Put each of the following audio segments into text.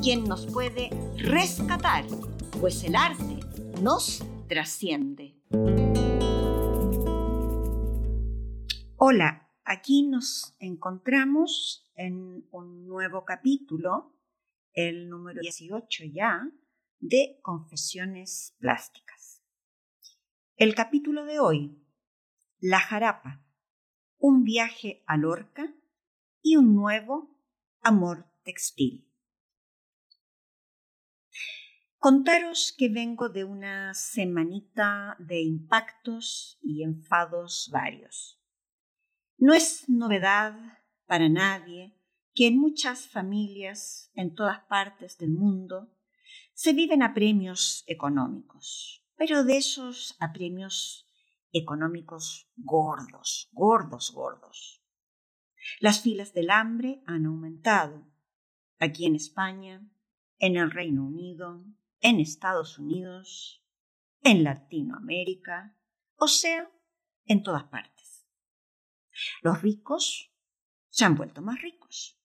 quien nos puede rescatar, pues el arte nos trasciende. Hola, aquí nos encontramos en un nuevo capítulo, el número 18 ya, de Confesiones Plásticas. El capítulo de hoy, La Jarapa, un viaje a Lorca y un nuevo amor textil. Contaros que vengo de una semanita de impactos y enfados varios. No es novedad para nadie que en muchas familias en todas partes del mundo se viven apremios económicos, pero de esos apremios económicos gordos, gordos, gordos. Las filas del hambre han aumentado aquí en España, en el Reino Unido, en Estados Unidos, en Latinoamérica, o sea, en todas partes. Los ricos se han vuelto más ricos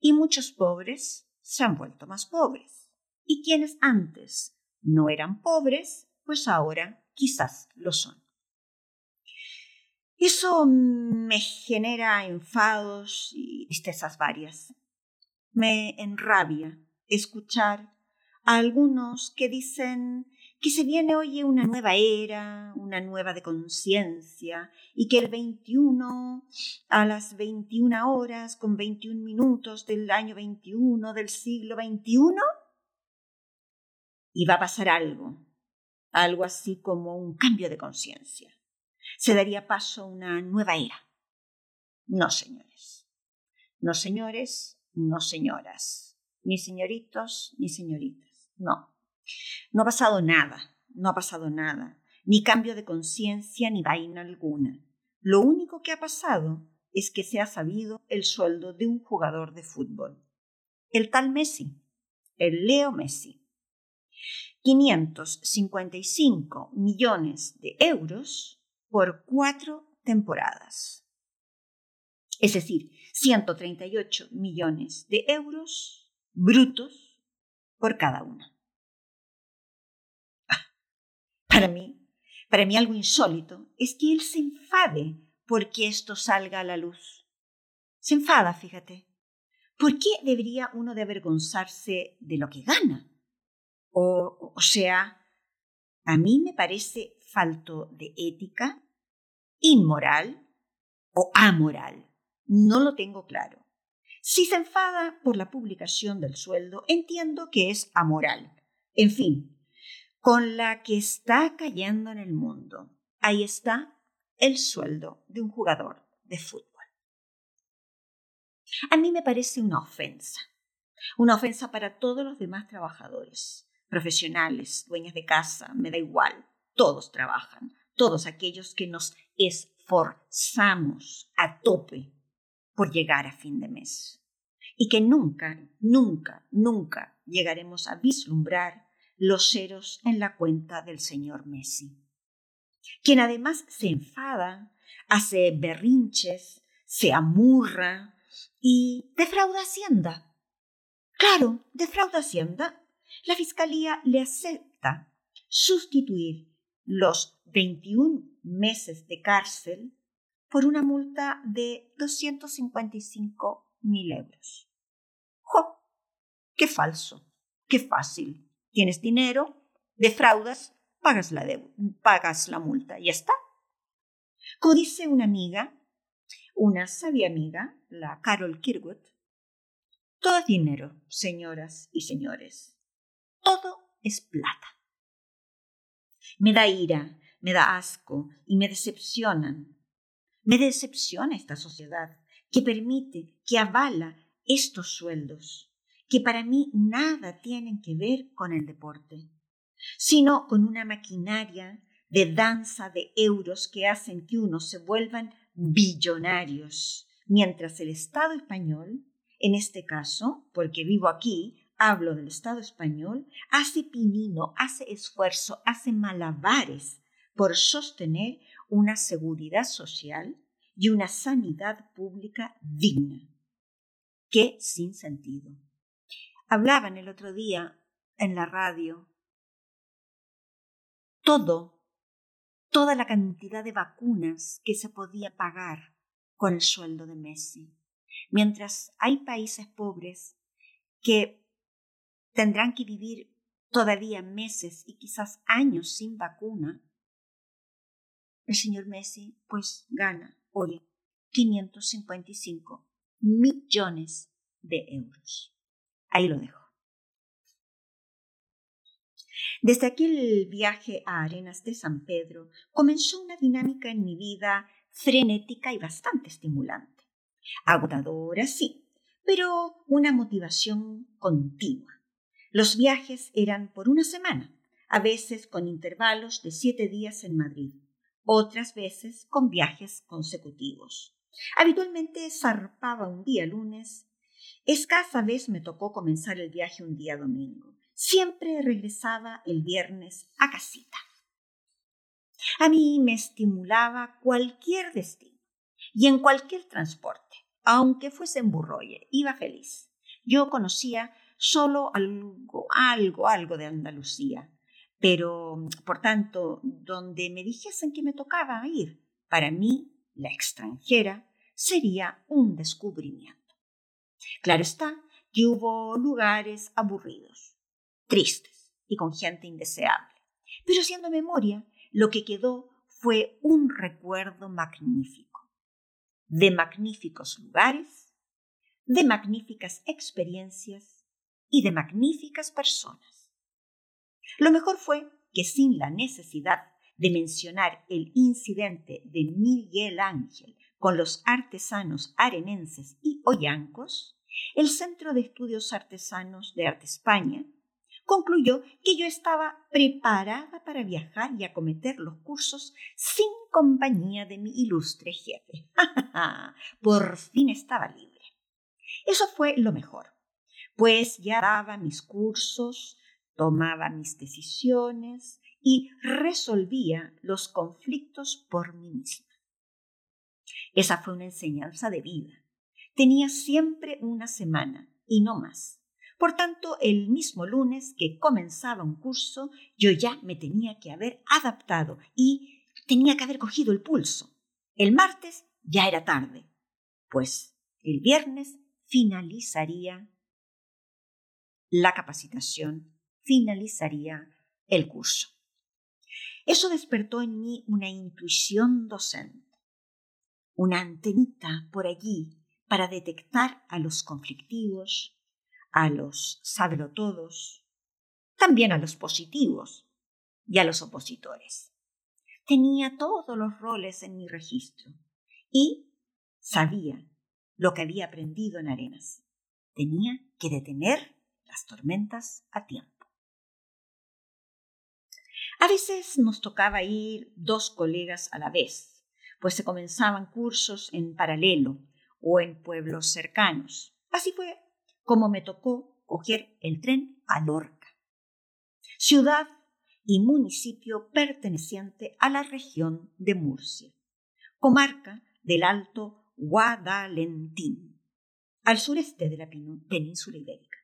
y muchos pobres se han vuelto más pobres. Y quienes antes no eran pobres, pues ahora quizás lo son. Eso me genera enfados y tristezas varias. Me enrabia escuchar algunos que dicen que se viene hoy una nueva era, una nueva de conciencia, y que el 21 a las 21 horas con 21 minutos del año 21 del siglo 21 iba a pasar algo, algo así como un cambio de conciencia. Se daría paso a una nueva era. No, señores. No, señores, no, señoras. Ni señoritos, ni señoritas. No, no ha pasado nada, no ha pasado nada, ni cambio de conciencia ni vaina alguna. Lo único que ha pasado es que se ha sabido el sueldo de un jugador de fútbol. El tal Messi, el Leo Messi. 555 millones de euros por cuatro temporadas. Es decir, 138 millones de euros brutos por cada una. Para mí, para mí algo insólito es que él se enfade porque esto salga a la luz. Se enfada, fíjate. ¿Por qué debería uno de avergonzarse de lo que gana? O, o sea, a mí me parece falto de ética, inmoral o amoral. No lo tengo claro. Si se enfada por la publicación del sueldo, entiendo que es amoral. En fin, con la que está cayendo en el mundo. Ahí está el sueldo de un jugador de fútbol. A mí me parece una ofensa. Una ofensa para todos los demás trabajadores, profesionales, dueñas de casa, me da igual. Todos trabajan, todos aquellos que nos esforzamos a tope por llegar a fin de mes. Y que nunca, nunca, nunca llegaremos a vislumbrar los ceros en la cuenta del señor Messi. Quien además se enfada, hace berrinches, se amurra y defrauda Hacienda. Claro, defrauda Hacienda. La Fiscalía le acepta sustituir los 21 meses de cárcel por una multa de 255 mil euros. ¡Jo! ¡Qué falso! ¡Qué fácil! Tienes dinero, defraudas, pagas la, pagas la multa y ya está. Como dice una amiga, una sabia amiga, la Carol Kirwood, todo es dinero, señoras y señores. Todo es plata. Me da ira, me da asco y me decepcionan me decepciona esta sociedad que permite, que avala estos sueldos, que para mí nada tienen que ver con el deporte, sino con una maquinaria de danza de euros que hacen que unos se vuelvan billonarios, mientras el Estado español, en este caso, porque vivo aquí, hablo del Estado español, hace pinino, hace esfuerzo, hace malabares por sostener una seguridad social y una sanidad pública digna. Qué sin sentido. Hablaban el otro día en la radio todo, toda la cantidad de vacunas que se podía pagar con el sueldo de Messi, mientras hay países pobres que tendrán que vivir todavía meses y quizás años sin vacuna, el señor Messi pues gana, oye, 555 millones de euros. Ahí lo dejo. Desde aquel viaje a Arenas de San Pedro comenzó una dinámica en mi vida frenética y bastante estimulante. Agotadora, sí, pero una motivación continua. Los viajes eran por una semana, a veces con intervalos de siete días en Madrid, otras veces con viajes consecutivos. Habitualmente zarpaba un día lunes, escasa vez me tocó comenzar el viaje un día domingo. Siempre regresaba el viernes a casita. A mí me estimulaba cualquier destino y en cualquier transporte, aunque fuese en Burroye, iba feliz. Yo conocía solo algo, algo, algo de Andalucía, pero por tanto, donde me dijesen que me tocaba ir, para mí, la extranjera, sería un descubrimiento. Claro está que hubo lugares aburridos, tristes y con gente indeseable, pero siendo memoria, lo que quedó fue un recuerdo magnífico, de magníficos lugares, de magníficas experiencias y de magníficas personas. Lo mejor fue que sin la necesidad de mencionar el incidente de Miguel Ángel con los artesanos arenenses y ollancos, el Centro de Estudios Artesanos de Arte España concluyó que yo estaba preparada para viajar y acometer los cursos sin compañía de mi ilustre jefe. Por fin estaba libre. Eso fue lo mejor, pues ya daba mis cursos, tomaba mis decisiones y resolvía los conflictos por mí misma. Esa fue una enseñanza de vida. Tenía siempre una semana y no más por tanto, el mismo lunes que comenzaba un curso, yo ya me tenía que haber adaptado y tenía que haber cogido el pulso. El martes ya era tarde, pues el viernes finalizaría la capacitación, finalizaría el curso. Eso despertó en mí una intuición docente, una antenita por allí para detectar a los conflictivos, a los todos, también a los positivos y a los opositores. Tenía todos los roles en mi registro y sabía lo que había aprendido en Arenas. Tenía que detener las tormentas a tiempo. A veces nos tocaba ir dos colegas a la vez, pues se comenzaban cursos en paralelo o en pueblos cercanos. Así fue como me tocó coger el tren a Lorca, ciudad y municipio perteneciente a la región de Murcia, comarca del Alto Guadalentín, al sureste de la península ibérica.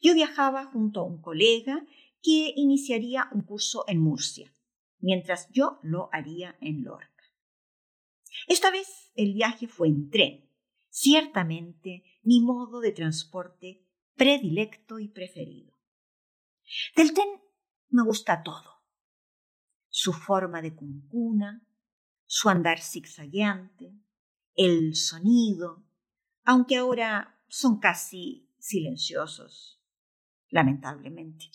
Yo viajaba junto a un colega que iniciaría un curso en Murcia, mientras yo lo haría en Lorca. Esta vez el viaje fue en tren, ciertamente mi modo de transporte predilecto y preferido. Del tren me gusta todo. Su forma de cuncuna, su andar zigzagueante, el sonido, aunque ahora son casi silenciosos, lamentablemente.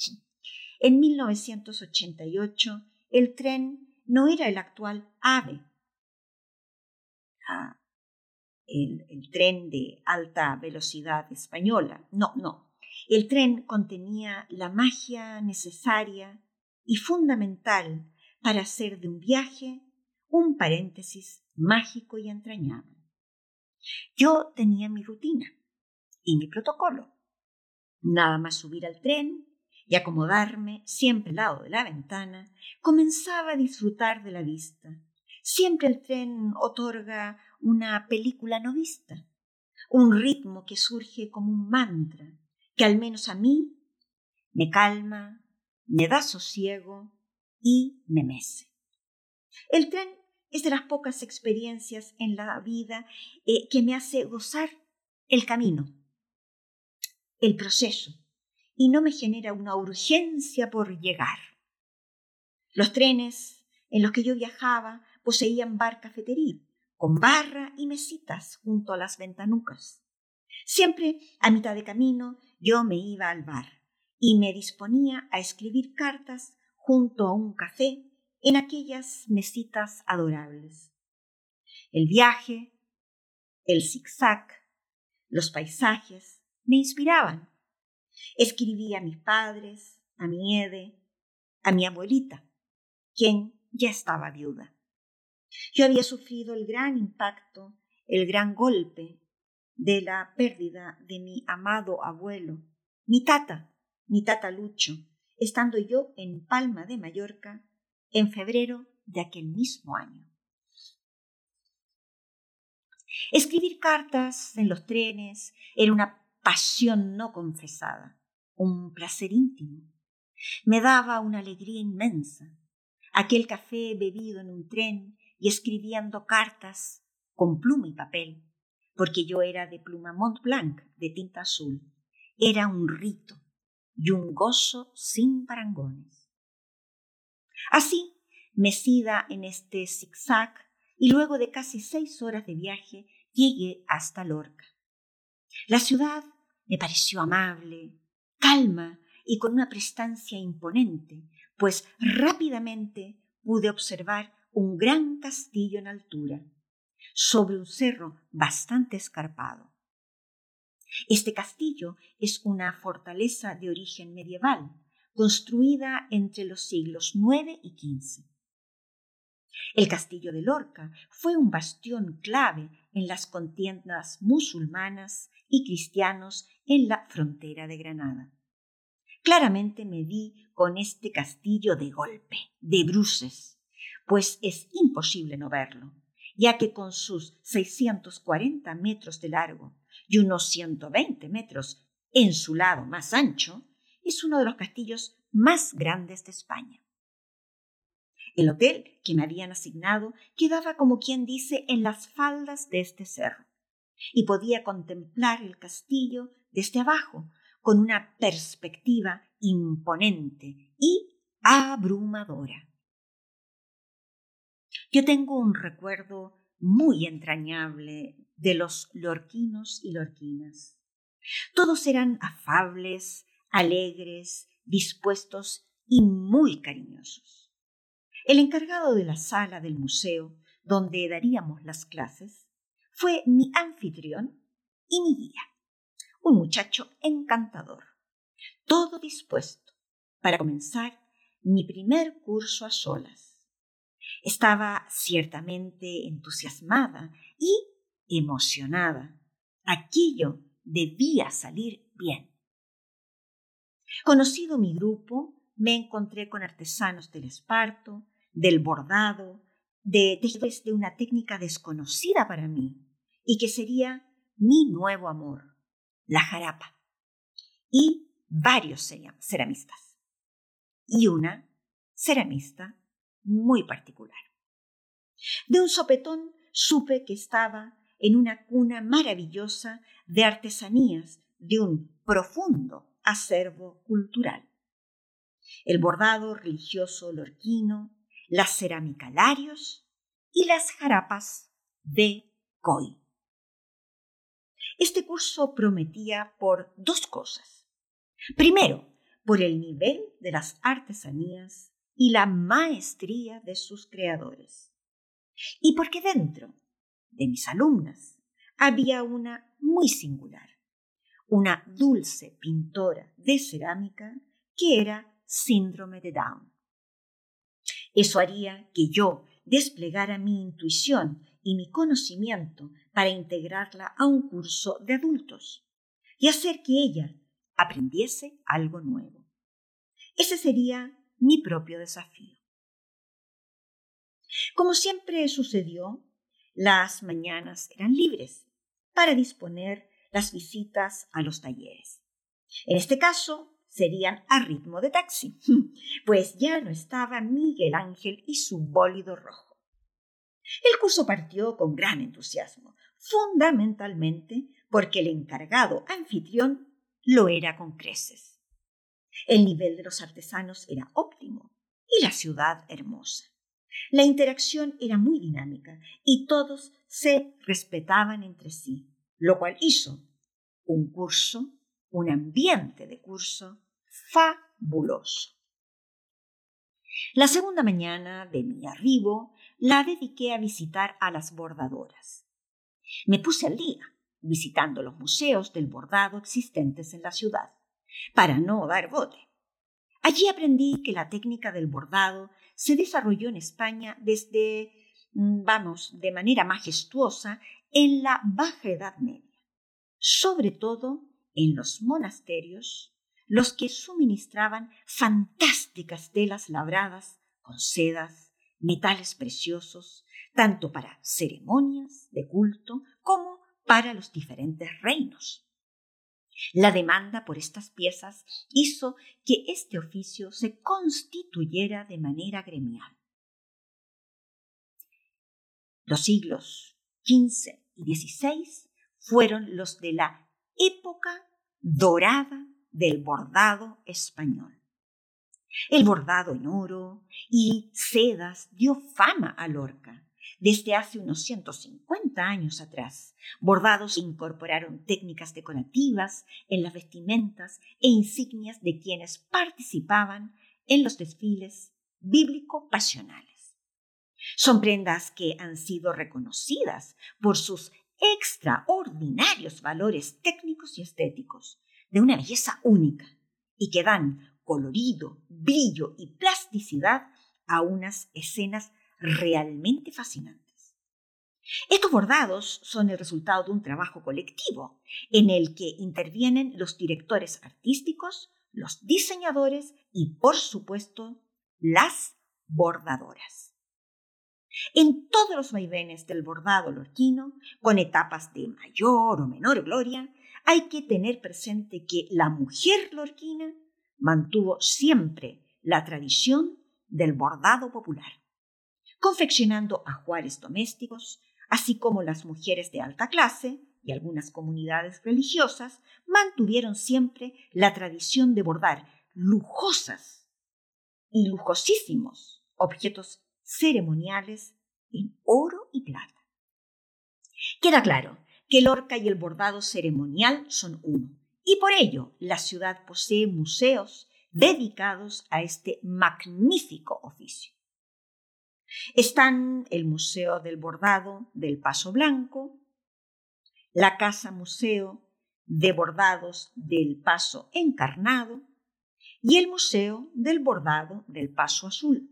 En 1988 el tren no era el actual AVE. Ah, el, el tren de alta velocidad española. No, no. El tren contenía la magia necesaria y fundamental para hacer de un viaje un paréntesis mágico y entrañable. Yo tenía mi rutina y mi protocolo. Nada más subir al tren y acomodarme siempre al lado de la ventana, comenzaba a disfrutar de la vista. Siempre el tren otorga una película no vista, un ritmo que surge como un mantra, que al menos a mí me calma, me da sosiego y me mece. El tren es de las pocas experiencias en la vida eh, que me hace gozar el camino, el proceso, y no me genera una urgencia por llegar. Los trenes en los que yo viajaba poseían bar cafetería, con barra y mesitas junto a las ventanucas. Siempre a mitad de camino yo me iba al bar y me disponía a escribir cartas junto a un café en aquellas mesitas adorables. El viaje, el zigzag, los paisajes me inspiraban. Escribí a mis padres, a mi Ede, a mi abuelita, quien ya estaba viuda. Yo había sufrido el gran impacto, el gran golpe de la pérdida de mi amado abuelo, mi tata, mi tata Lucho, estando yo en Palma de Mallorca en febrero de aquel mismo año. Escribir cartas en los trenes era una pasión no confesada, un placer íntimo. Me daba una alegría inmensa. Aquel café bebido en un tren y escribiendo cartas con pluma y papel, porque yo era de pluma Mont Blanc, de tinta azul. Era un rito y un gozo sin parangones. Así, mecida en este zigzag, y luego de casi seis horas de viaje, llegué hasta Lorca. La ciudad me pareció amable, calma y con una prestancia imponente, pues rápidamente pude observar un gran castillo en altura, sobre un cerro bastante escarpado. Este castillo es una fortaleza de origen medieval, construida entre los siglos IX y XV. El castillo de Lorca fue un bastión clave en las contiendas musulmanas y cristianos en la frontera de Granada. Claramente me vi con este castillo de golpe, de bruces, pues es imposible no verlo, ya que con sus 640 metros de largo y unos 120 metros en su lado más ancho, es uno de los castillos más grandes de España. El hotel que me habían asignado quedaba, como quien dice, en las faldas de este cerro, y podía contemplar el castillo desde abajo, con una perspectiva imponente y abrumadora. Yo tengo un recuerdo muy entrañable de los lorquinos y lorquinas. Todos eran afables, alegres, dispuestos y muy cariñosos. El encargado de la sala del museo, donde daríamos las clases, fue mi anfitrión y mi guía, un muchacho encantador, todo dispuesto para comenzar mi primer curso a solas. Estaba ciertamente entusiasmada y emocionada. Aquello debía salir bien. Conocido mi grupo, me encontré con artesanos del esparto, del bordado, de tejedores de una técnica desconocida para mí y que sería mi nuevo amor, la jarapa, y varios ceramistas, y una ceramista muy particular. De un sopetón supe que estaba en una cuna maravillosa de artesanías de un profundo acervo cultural. El bordado religioso lorquino, la cerámica Larios y las jarapas de Coy. Este curso prometía por dos cosas. Primero, por el nivel de las artesanías y la maestría de sus creadores. Y porque dentro de mis alumnas había una muy singular, una dulce pintora de cerámica que era síndrome de Down. Eso haría que yo desplegara mi intuición y mi conocimiento para integrarla a un curso de adultos y hacer que ella aprendiese algo nuevo. Ese sería mi propio desafío. Como siempre sucedió, las mañanas eran libres para disponer las visitas a los talleres. En este caso, serían a ritmo de taxi, pues ya no estaba Miguel Ángel y su bólido rojo. El curso partió con gran entusiasmo, fundamentalmente porque el encargado anfitrión lo era con creces. El nivel de los artesanos era óptimo y la ciudad hermosa. La interacción era muy dinámica y todos se respetaban entre sí, lo cual hizo un curso, un ambiente de curso fabuloso. La segunda mañana de mi arribo la dediqué a visitar a las bordadoras. Me puse al día visitando los museos del bordado existentes en la ciudad, para no dar bote. Allí aprendí que la técnica del bordado se desarrolló en España desde, mm, vamos, de manera majestuosa en la Baja Edad Media, sobre todo en los monasterios, los que suministraban fantásticas telas labradas con sedas, metales preciosos, tanto para ceremonias de culto como para los diferentes reinos. La demanda por estas piezas hizo que este oficio se constituyera de manera gremial. Los siglos XV y XVI fueron los de la época dorada del bordado español. El bordado en oro y sedas dio fama a Lorca desde hace unos 150 años atrás. Bordados incorporaron técnicas decorativas en las vestimentas e insignias de quienes participaban en los desfiles bíblico-pasionales. Son prendas que han sido reconocidas por sus extraordinarios valores técnicos y estéticos, de una belleza única, y que dan colorido, brillo y plasticidad a unas escenas realmente fascinantes. Estos bordados son el resultado de un trabajo colectivo en el que intervienen los directores artísticos, los diseñadores y, por supuesto, las bordadoras. En todos los vaivenes del bordado lorquino, con etapas de mayor o menor gloria, hay que tener presente que la mujer lorquina mantuvo siempre la tradición del bordado popular confeccionando ajuares domésticos, así como las mujeres de alta clase y algunas comunidades religiosas mantuvieron siempre la tradición de bordar lujosas y lujosísimos objetos ceremoniales en oro y plata. Queda claro que el orca y el bordado ceremonial son uno, y por ello la ciudad posee museos dedicados a este magnífico oficio. Están el Museo del Bordado del Paso Blanco, la Casa Museo de Bordados del Paso Encarnado y el Museo del Bordado del Paso Azul.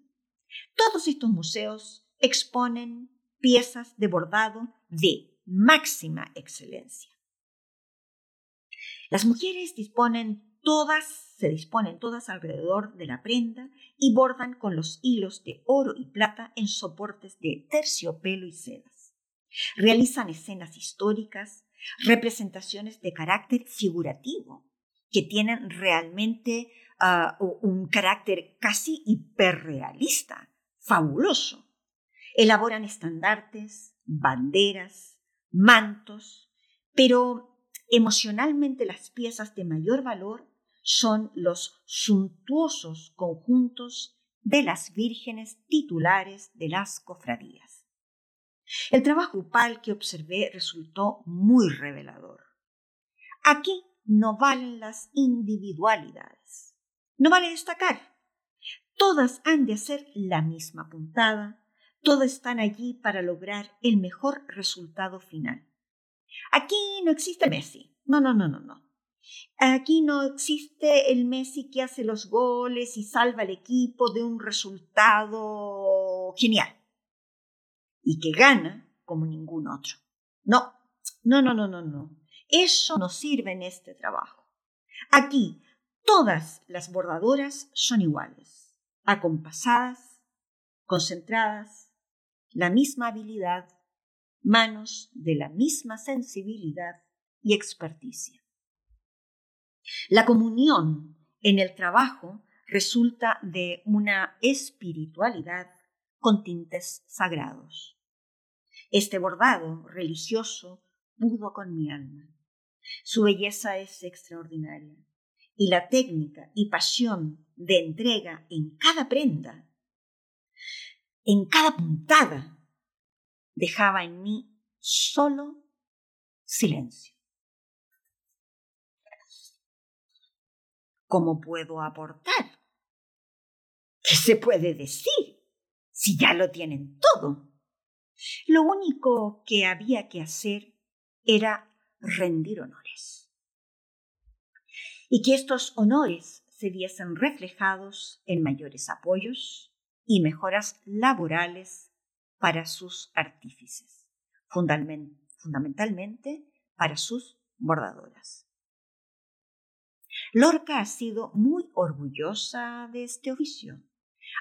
Todos estos museos exponen piezas de bordado de máxima excelencia. Las mujeres disponen todas, se disponen todas alrededor de la prenda y bordan con los hilos de oro y plata en soportes de terciopelo y sedas. Realizan escenas históricas, representaciones de carácter figurativo, que tienen realmente ah, un carácter casi hiperrealista, fabuloso. Elaboran estandartes, banderas, mantos, pero emocionalmente las piezas de mayor valor son los suntuosos conjuntos de las vírgenes titulares de las cofradías. El trabajo grupal que observé resultó muy revelador. Aquí no valen las individualidades. No vale destacar. Todas han de hacer la misma puntada, todas están allí para lograr el mejor resultado final. Aquí no existe Messi. No, no, no, no, no. Aquí no existe el Messi que hace los goles y salva al equipo de un resultado genial y que gana como ningún otro. No, no, no, no, no, no. Eso no sirve en este trabajo. Aquí todas las bordadoras son iguales, acompasadas, concentradas, la misma habilidad, manos de la misma sensibilidad y experticia. La comunión en el trabajo resulta de una espiritualidad con tintes sagrados. Este bordado religioso pudo con mi alma. Su belleza es extraordinaria y la técnica y pasión de entrega en cada prenda, en cada puntada, dejaba en mí solo silencio. ¿Cómo puedo aportar? ¿Qué se puede decir si ya lo tienen todo? Lo único que había que hacer era rendir honores. Y que estos honores se viesen reflejados en mayores apoyos y mejoras laborales para sus artífices, fundamentalmente para sus bordadoras. Lorca ha sido muy orgullosa de este oficio,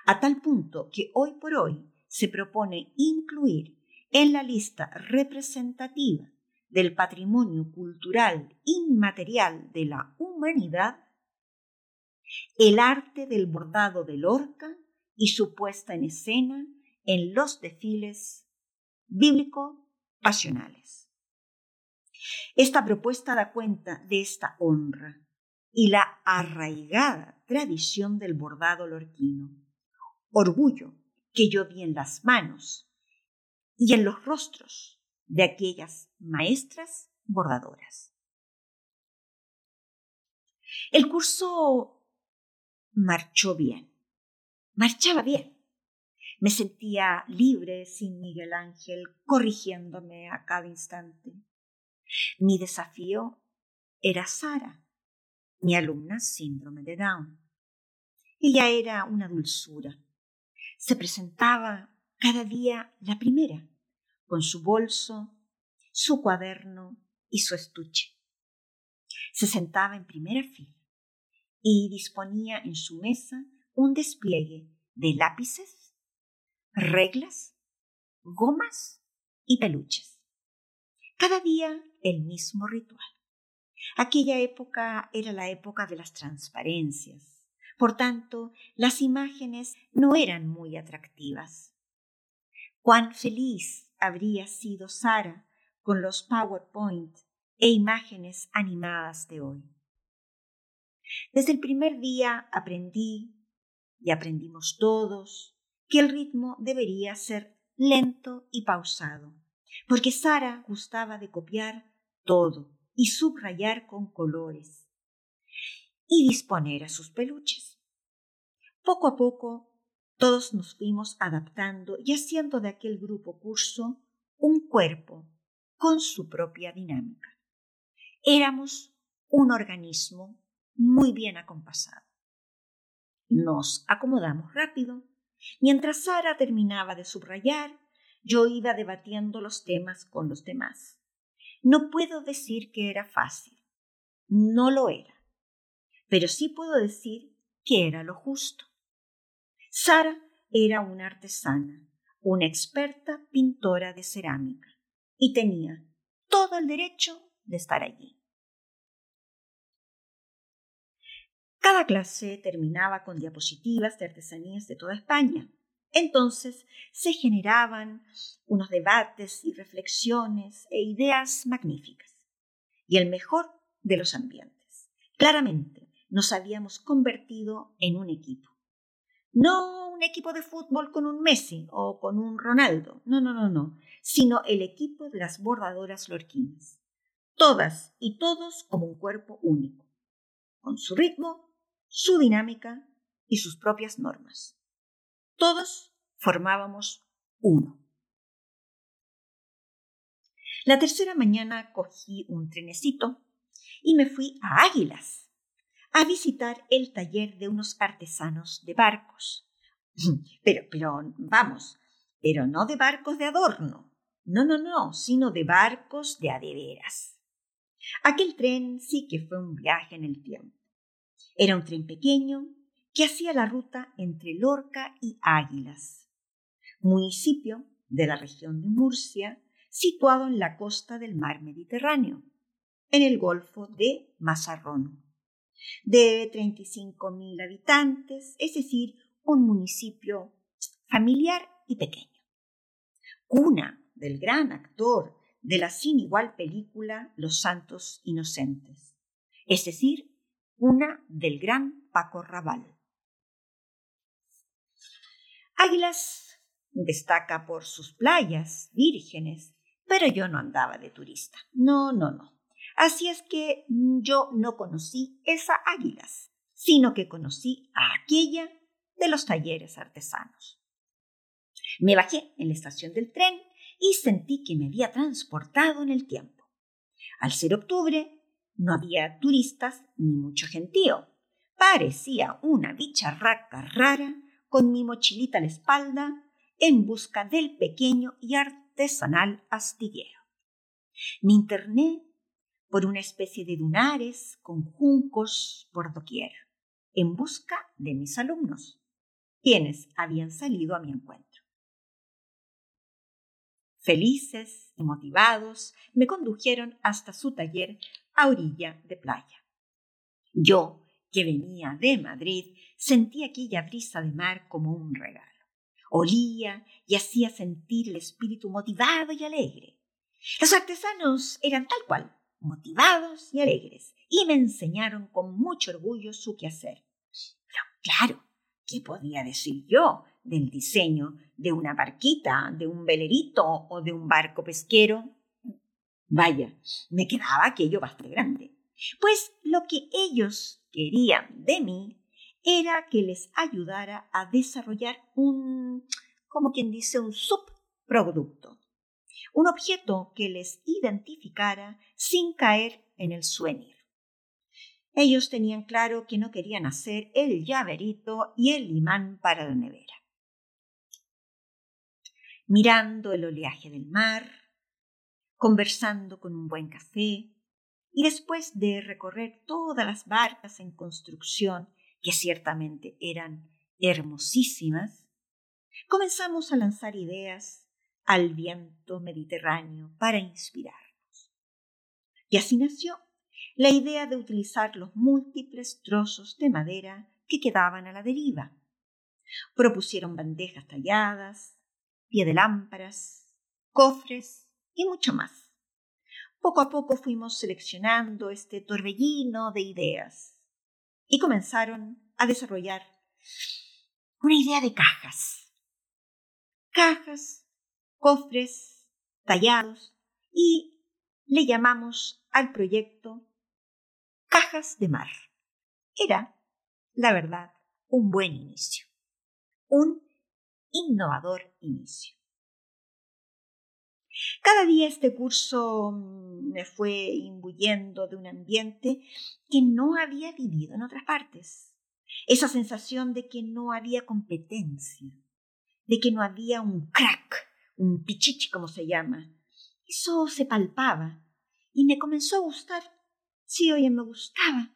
a tal punto que hoy por hoy se propone incluir en la lista representativa del patrimonio cultural inmaterial de la humanidad el arte del bordado de Lorca y su puesta en escena en los desfiles bíblico-pasionales. Esta propuesta da cuenta de esta honra y la arraigada tradición del bordado lorquino. Orgullo que yo vi en las manos y en los rostros de aquellas maestras bordadoras. El curso marchó bien, marchaba bien. Me sentía libre sin Miguel Ángel corrigiéndome a cada instante. Mi desafío era Sara, mi alumna síndrome de Down. Ella era una dulzura. Se presentaba cada día la primera, con su bolso, su cuaderno y su estuche. Se sentaba en primera fila y disponía en su mesa un despliegue de lápices, reglas, gomas y peluches. Cada día el mismo ritual. Aquella época era la época de las transparencias. Por tanto, las imágenes no eran muy atractivas. Cuán feliz habría sido Sara con los PowerPoint e imágenes animadas de hoy. Desde el primer día aprendí, y aprendimos todos, que el ritmo debería ser lento y pausado, porque Sara gustaba de copiar todo y subrayar con colores y disponer a sus peluches. Poco a poco, todos nos fuimos adaptando y haciendo de aquel grupo curso un cuerpo con su propia dinámica. Éramos un organismo muy bien acompasado. Nos acomodamos rápido. Mientras Sara terminaba de subrayar, yo iba debatiendo los temas con los demás. No puedo decir que era fácil, no lo era, pero sí puedo decir que era lo justo. Sara era una artesana, una experta pintora de cerámica, y tenía todo el derecho de estar allí. Cada clase terminaba con diapositivas de artesanías de toda España. Entonces se generaban unos debates y reflexiones e ideas magníficas. Y el mejor de los ambientes. Claramente nos habíamos convertido en un equipo. No un equipo de fútbol con un Messi o con un Ronaldo, no, no, no, no, sino el equipo de las bordadoras lorquinas. Todas y todos como un cuerpo único, con su ritmo, su dinámica y sus propias normas. Todos formábamos uno. La tercera mañana cogí un trenecito y me fui a Águilas a visitar el taller de unos artesanos de barcos. Pero, pero, vamos, pero no de barcos de adorno. No, no, no, sino de barcos de adeveras. Aquel tren sí que fue un viaje en el tiempo. Era un tren pequeño que hacía la ruta entre Lorca y Águilas, municipio de la región de Murcia, situado en la costa del mar Mediterráneo, en el Golfo de Mazarrón. De 35.000 habitantes, es decir, un municipio familiar y pequeño. Cuna del gran actor de la sin igual película Los Santos Inocentes, es decir, una del gran Paco Raval. Águilas destaca por sus playas vírgenes, pero yo no andaba de turista. No, no, no. Así es que yo no conocí esa Águilas, sino que conocí a aquella de los talleres artesanos. Me bajé en la estación del tren y sentí que me había transportado en el tiempo. Al ser octubre, no había turistas ni mucho gentío. Parecía una bicharraca rara con mi mochilita a la espalda en busca del pequeño y artesanal astillero. Me interné por una especie de dunares con juncos por doquier, en busca de mis alumnos, quienes habían salido a mi encuentro. Felices y motivados, me condujeron hasta su taller a orilla de playa. Yo, que venía de Madrid, sentí aquella brisa de mar como un regalo. Olía y hacía sentir el espíritu motivado y alegre. Los artesanos eran tal cual, motivados y alegres, y me enseñaron con mucho orgullo su quehacer. Pero claro, ¿qué podía decir yo del diseño de una barquita, de un velerito o de un barco pesquero? Vaya, me quedaba aquello bastante grande. Pues lo que ellos querían de mí era que les ayudara a desarrollar un, como quien dice, un subproducto, un objeto que les identificara sin caer en el sueño. Ellos tenían claro que no querían hacer el llaverito y el imán para la nevera. Mirando el oleaje del mar, conversando con un buen café, y después de recorrer todas las barcas en construcción, que ciertamente eran hermosísimas, comenzamos a lanzar ideas al viento mediterráneo para inspirarnos. Y así nació la idea de utilizar los múltiples trozos de madera que quedaban a la deriva. Propusieron bandejas talladas, pie de lámparas, cofres y mucho más. Poco a poco fuimos seleccionando este torbellino de ideas y comenzaron a desarrollar una idea de cajas. Cajas, cofres, tallados y le llamamos al proyecto Cajas de Mar. Era, la verdad, un buen inicio, un innovador inicio. Cada día este curso mm, me fue imbuyendo de un ambiente que no había vivido en otras partes. Esa sensación de que no había competencia, de que no había un crack, un pichichi como se llama. Eso se palpaba y me comenzó a gustar. Sí, oye, me gustaba.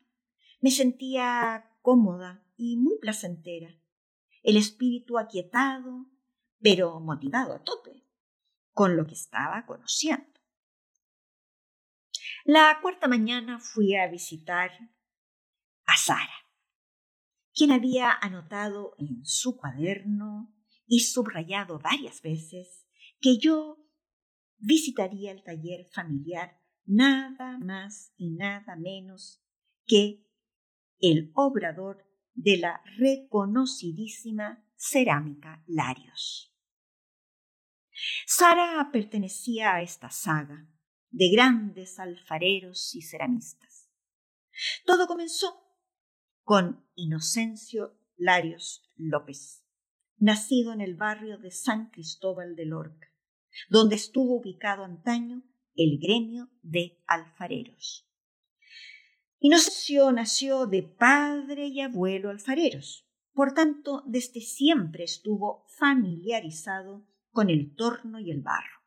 Me sentía cómoda y muy placentera. El espíritu aquietado, pero motivado a tope con lo que estaba conociendo. La cuarta mañana fui a visitar a Sara, quien había anotado en su cuaderno y subrayado varias veces que yo visitaría el taller familiar nada más y nada menos que el obrador de la reconocidísima cerámica Larios. Sara pertenecía a esta saga de grandes alfareros y ceramistas. Todo comenzó con Inocencio Larios López, nacido en el barrio de San Cristóbal de Lorca, donde estuvo ubicado antaño el gremio de alfareros. Inocencio nació de padre y abuelo alfareros, por tanto, desde siempre estuvo familiarizado con el torno y el barro.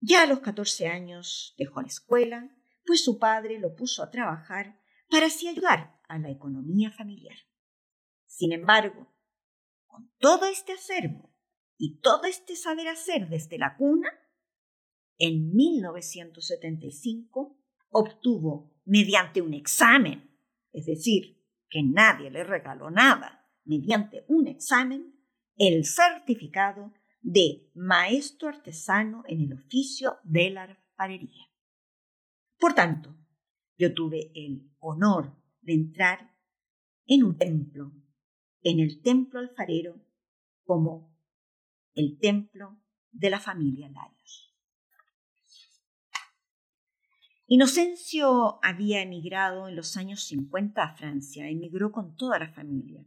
Ya a los catorce años dejó la escuela, pues su padre lo puso a trabajar para así ayudar a la economía familiar. Sin embargo, con todo este acervo y todo este saber hacer desde la cuna, en 1975 obtuvo, mediante un examen, es decir, que nadie le regaló nada, mediante un examen, el certificado de maestro artesano en el oficio de la alfarería. Por tanto, yo tuve el honor de entrar en un templo, en el templo alfarero, como el templo de la familia Larios. Inocencio había emigrado en los años 50 a Francia, emigró con toda la familia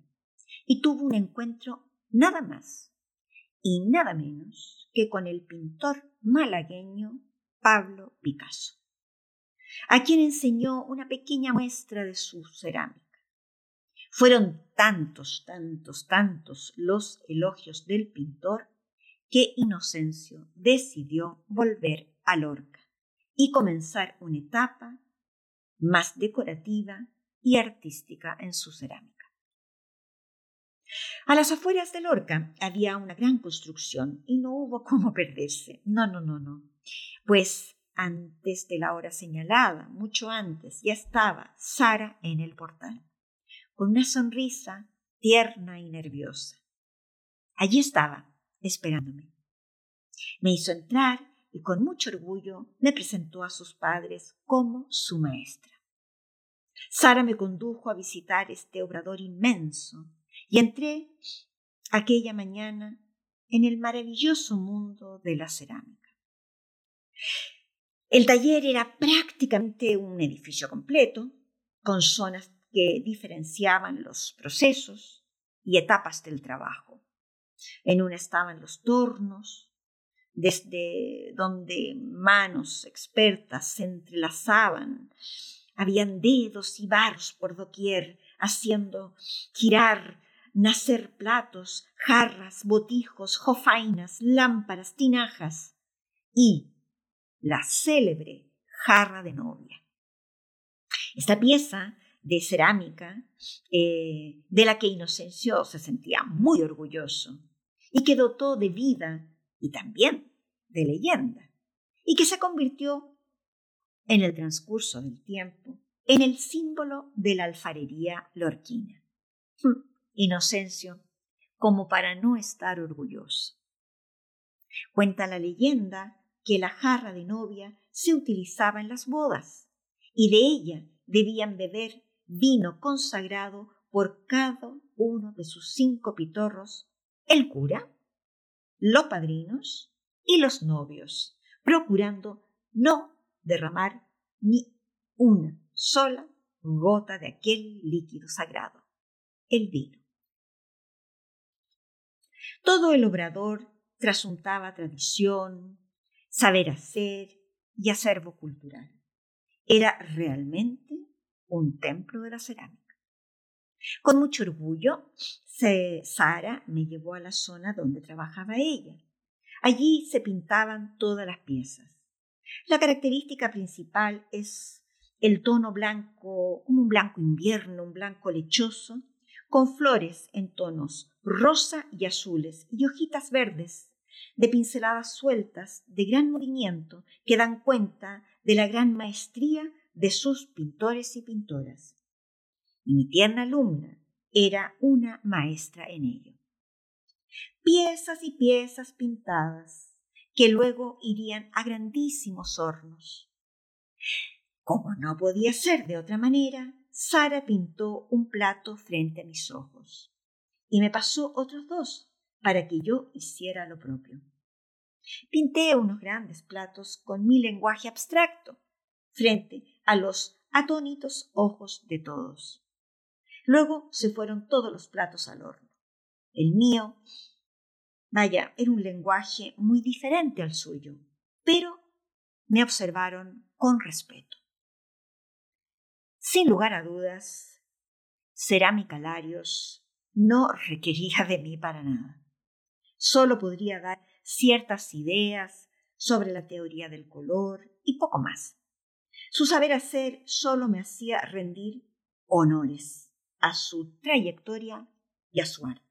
y tuvo un encuentro nada más y nada menos que con el pintor malagueño Pablo Picasso, a quien enseñó una pequeña muestra de su cerámica. Fueron tantos, tantos, tantos los elogios del pintor que Inocencio decidió volver a Lorca y comenzar una etapa más decorativa y artística en su cerámica. A las afueras de Lorca había una gran construcción y no hubo cómo perderse. No, no, no, no. Pues antes de la hora señalada, mucho antes, ya estaba Sara en el portal, con una sonrisa tierna y nerviosa. Allí estaba, esperándome. Me hizo entrar y con mucho orgullo me presentó a sus padres como su maestra. Sara me condujo a visitar este obrador inmenso y entré aquella mañana en el maravilloso mundo de la cerámica. El taller era prácticamente un edificio completo, con zonas que diferenciaban los procesos y etapas del trabajo. En una estaban los tornos, desde donde manos expertas se entrelazaban, habían dedos y barros por doquier, haciendo girar nacer platos, jarras, botijos, jofainas, lámparas, tinajas y la célebre jarra de novia. Esta pieza de cerámica, eh, de la que Inocencio se sentía muy orgulloso y que dotó de vida y también de leyenda, y que se convirtió en el transcurso del tiempo en el símbolo de la alfarería lorquina. Inocencio, como para no estar orgulloso. Cuenta la leyenda que la jarra de novia se utilizaba en las bodas y de ella debían beber vino consagrado por cada uno de sus cinco pitorros, el cura, los padrinos y los novios, procurando no derramar ni una sola gota de aquel líquido sagrado, el vino. Todo el obrador trasuntaba tradición, saber hacer y acervo cultural. Era realmente un templo de la cerámica. Con mucho orgullo, Sara me llevó a la zona donde trabajaba ella. Allí se pintaban todas las piezas. La característica principal es el tono blanco, como un blanco invierno, un blanco lechoso, con flores en tonos rosa y azules y hojitas verdes, de pinceladas sueltas de gran movimiento que dan cuenta de la gran maestría de sus pintores y pintoras. Y mi tierna alumna era una maestra en ello. Piezas y piezas pintadas que luego irían a grandísimos hornos. Como no podía ser de otra manera, Sara pintó un plato frente a mis ojos y me pasó otros dos para que yo hiciera lo propio. Pinté unos grandes platos con mi lenguaje abstracto frente a los atónitos ojos de todos. Luego se fueron todos los platos al horno. El mío, vaya, era un lenguaje muy diferente al suyo, pero me observaron con respeto. Sin lugar a dudas, Cerámica Larios no requería de mí para nada. Solo podría dar ciertas ideas sobre la teoría del color y poco más. Su saber hacer solo me hacía rendir honores a su trayectoria y a su arte.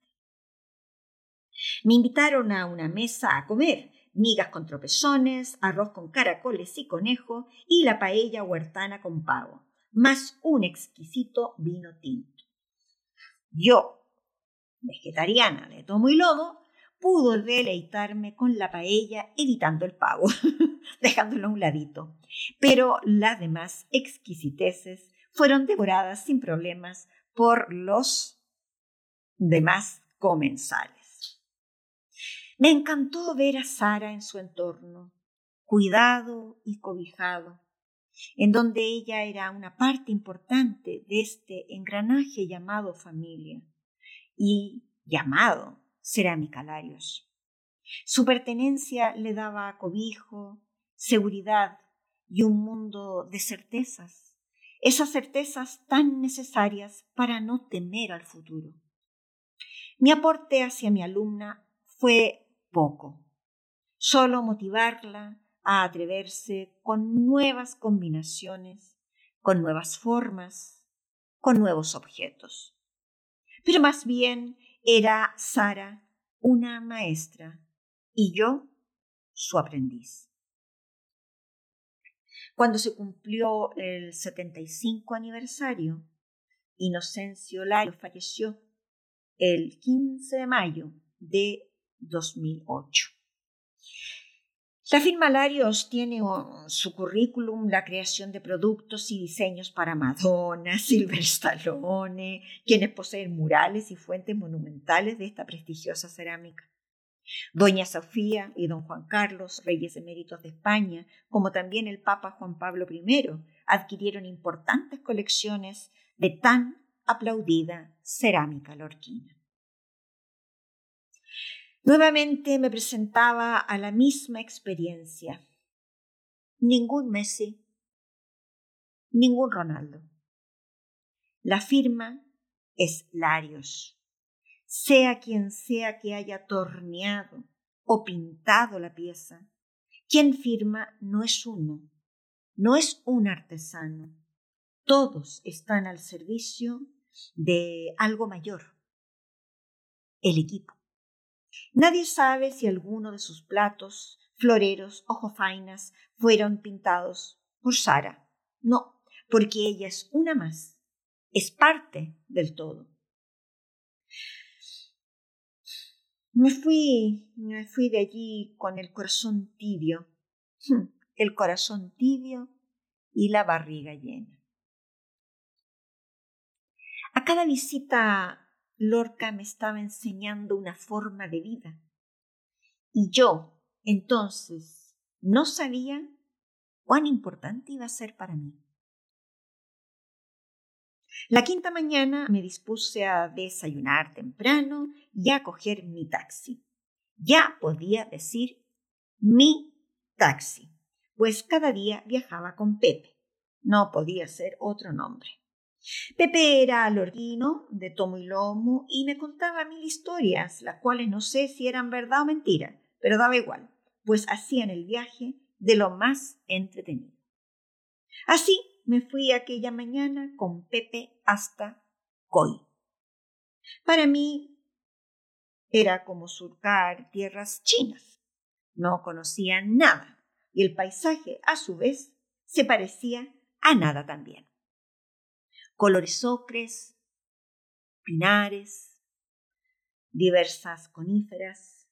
Me invitaron a una mesa a comer, migas con tropezones, arroz con caracoles y conejo y la paella huertana con pavo, más un exquisito vino tinto. Yo, vegetariana de tomo y lomo, pudo deleitarme con la paella evitando el pavo, dejándolo a un ladito. Pero las demás exquisiteces fueron devoradas sin problemas por los demás comensales. Me encantó ver a Sara en su entorno, cuidado y cobijado, en donde ella era una parte importante de este engranaje llamado familia y llamado Cerámica Larios. Su pertenencia le daba cobijo, seguridad y un mundo de certezas esas certezas tan necesarias para no temer al futuro. Mi aporte hacia mi alumna fue poco, solo motivarla a atreverse con nuevas combinaciones, con nuevas formas, con nuevos objetos. Pero más bien era Sara una maestra y yo su aprendiz. Cuando se cumplió el 75 aniversario, Inocencio Lario falleció el 15 de mayo de 2008. La firma Larios tiene su currículum la creación de productos y diseños para Madonna, Silver Stallone, quienes poseen murales y fuentes monumentales de esta prestigiosa cerámica. Doña Sofía y don Juan Carlos, reyes eméritos de España, como también el Papa Juan Pablo I, adquirieron importantes colecciones de tan aplaudida cerámica lorquina. Nuevamente me presentaba a la misma experiencia. Ningún Messi, ningún Ronaldo. La firma es Larios sea quien sea que haya torneado o pintado la pieza, quien firma no es uno, no es un artesano. Todos están al servicio de algo mayor, el equipo. Nadie sabe si alguno de sus platos, floreros o jofainas fueron pintados por Sara. No, porque ella es una más, es parte del todo. Me fui, me fui de allí con el corazón tibio, el corazón tibio y la barriga llena. A cada visita, Lorca me estaba enseñando una forma de vida. Y yo, entonces, no sabía cuán importante iba a ser para mí. La quinta mañana me dispuse a desayunar temprano y a coger mi taxi. Ya podía decir mi taxi, pues cada día viajaba con Pepe. No podía ser otro nombre. Pepe era alorguino, de tomo y lomo, y me contaba mil historias, las cuales no sé si eran verdad o mentira, pero daba igual, pues hacían el viaje de lo más entretenido. Así me fui aquella mañana con Pepe hasta Coy. Para mí era como surcar tierras chinas. No conocía nada y el paisaje, a su vez, se parecía a nada también. Colores ocres, pinares, diversas coníferas,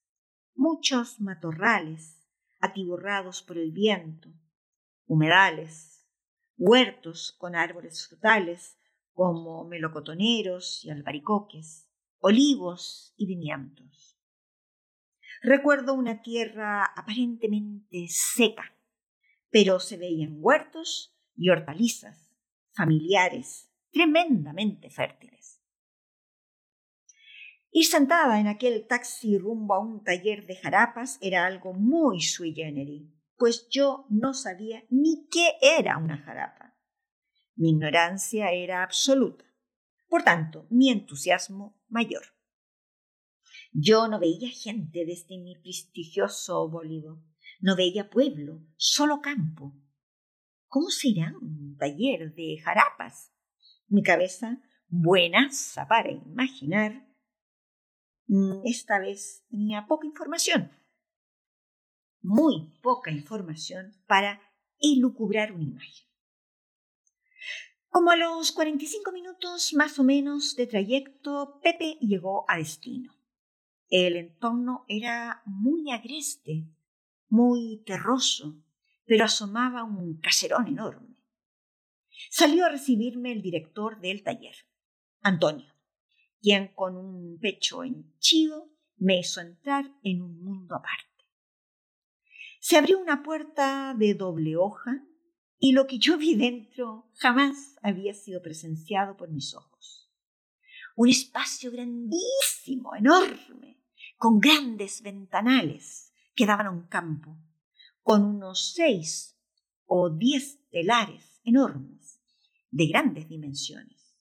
muchos matorrales atiborrados por el viento, humedales, huertos con árboles frutales como melocotoneros y albaricoques, olivos y viñantos. Recuerdo una tierra aparentemente seca, pero se veían huertos y hortalizas familiares tremendamente fértiles. Ir sentada en aquel taxi rumbo a un taller de jarapas era algo muy sui generis. Pues yo no sabía ni qué era una jarapa. Mi ignorancia era absoluta. Por tanto, mi entusiasmo mayor. Yo no veía gente desde mi prestigioso bólido. No veía pueblo, solo campo. ¿Cómo será un taller de jarapas? Mi cabeza, buenaza para imaginar, mm, esta vez tenía poca información. Muy poca información para elucubrar una imagen. Como a los 45 minutos más o menos de trayecto, Pepe llegó a destino. El entorno era muy agreste, muy terroso, pero asomaba un caserón enorme. Salió a recibirme el director del taller, Antonio, quien con un pecho henchido me hizo entrar en un mundo aparte. Se abrió una puerta de doble hoja y lo que yo vi dentro jamás había sido presenciado por mis ojos. Un espacio grandísimo, enorme, con grandes ventanales que daban a un campo, con unos seis o diez telares enormes, de grandes dimensiones.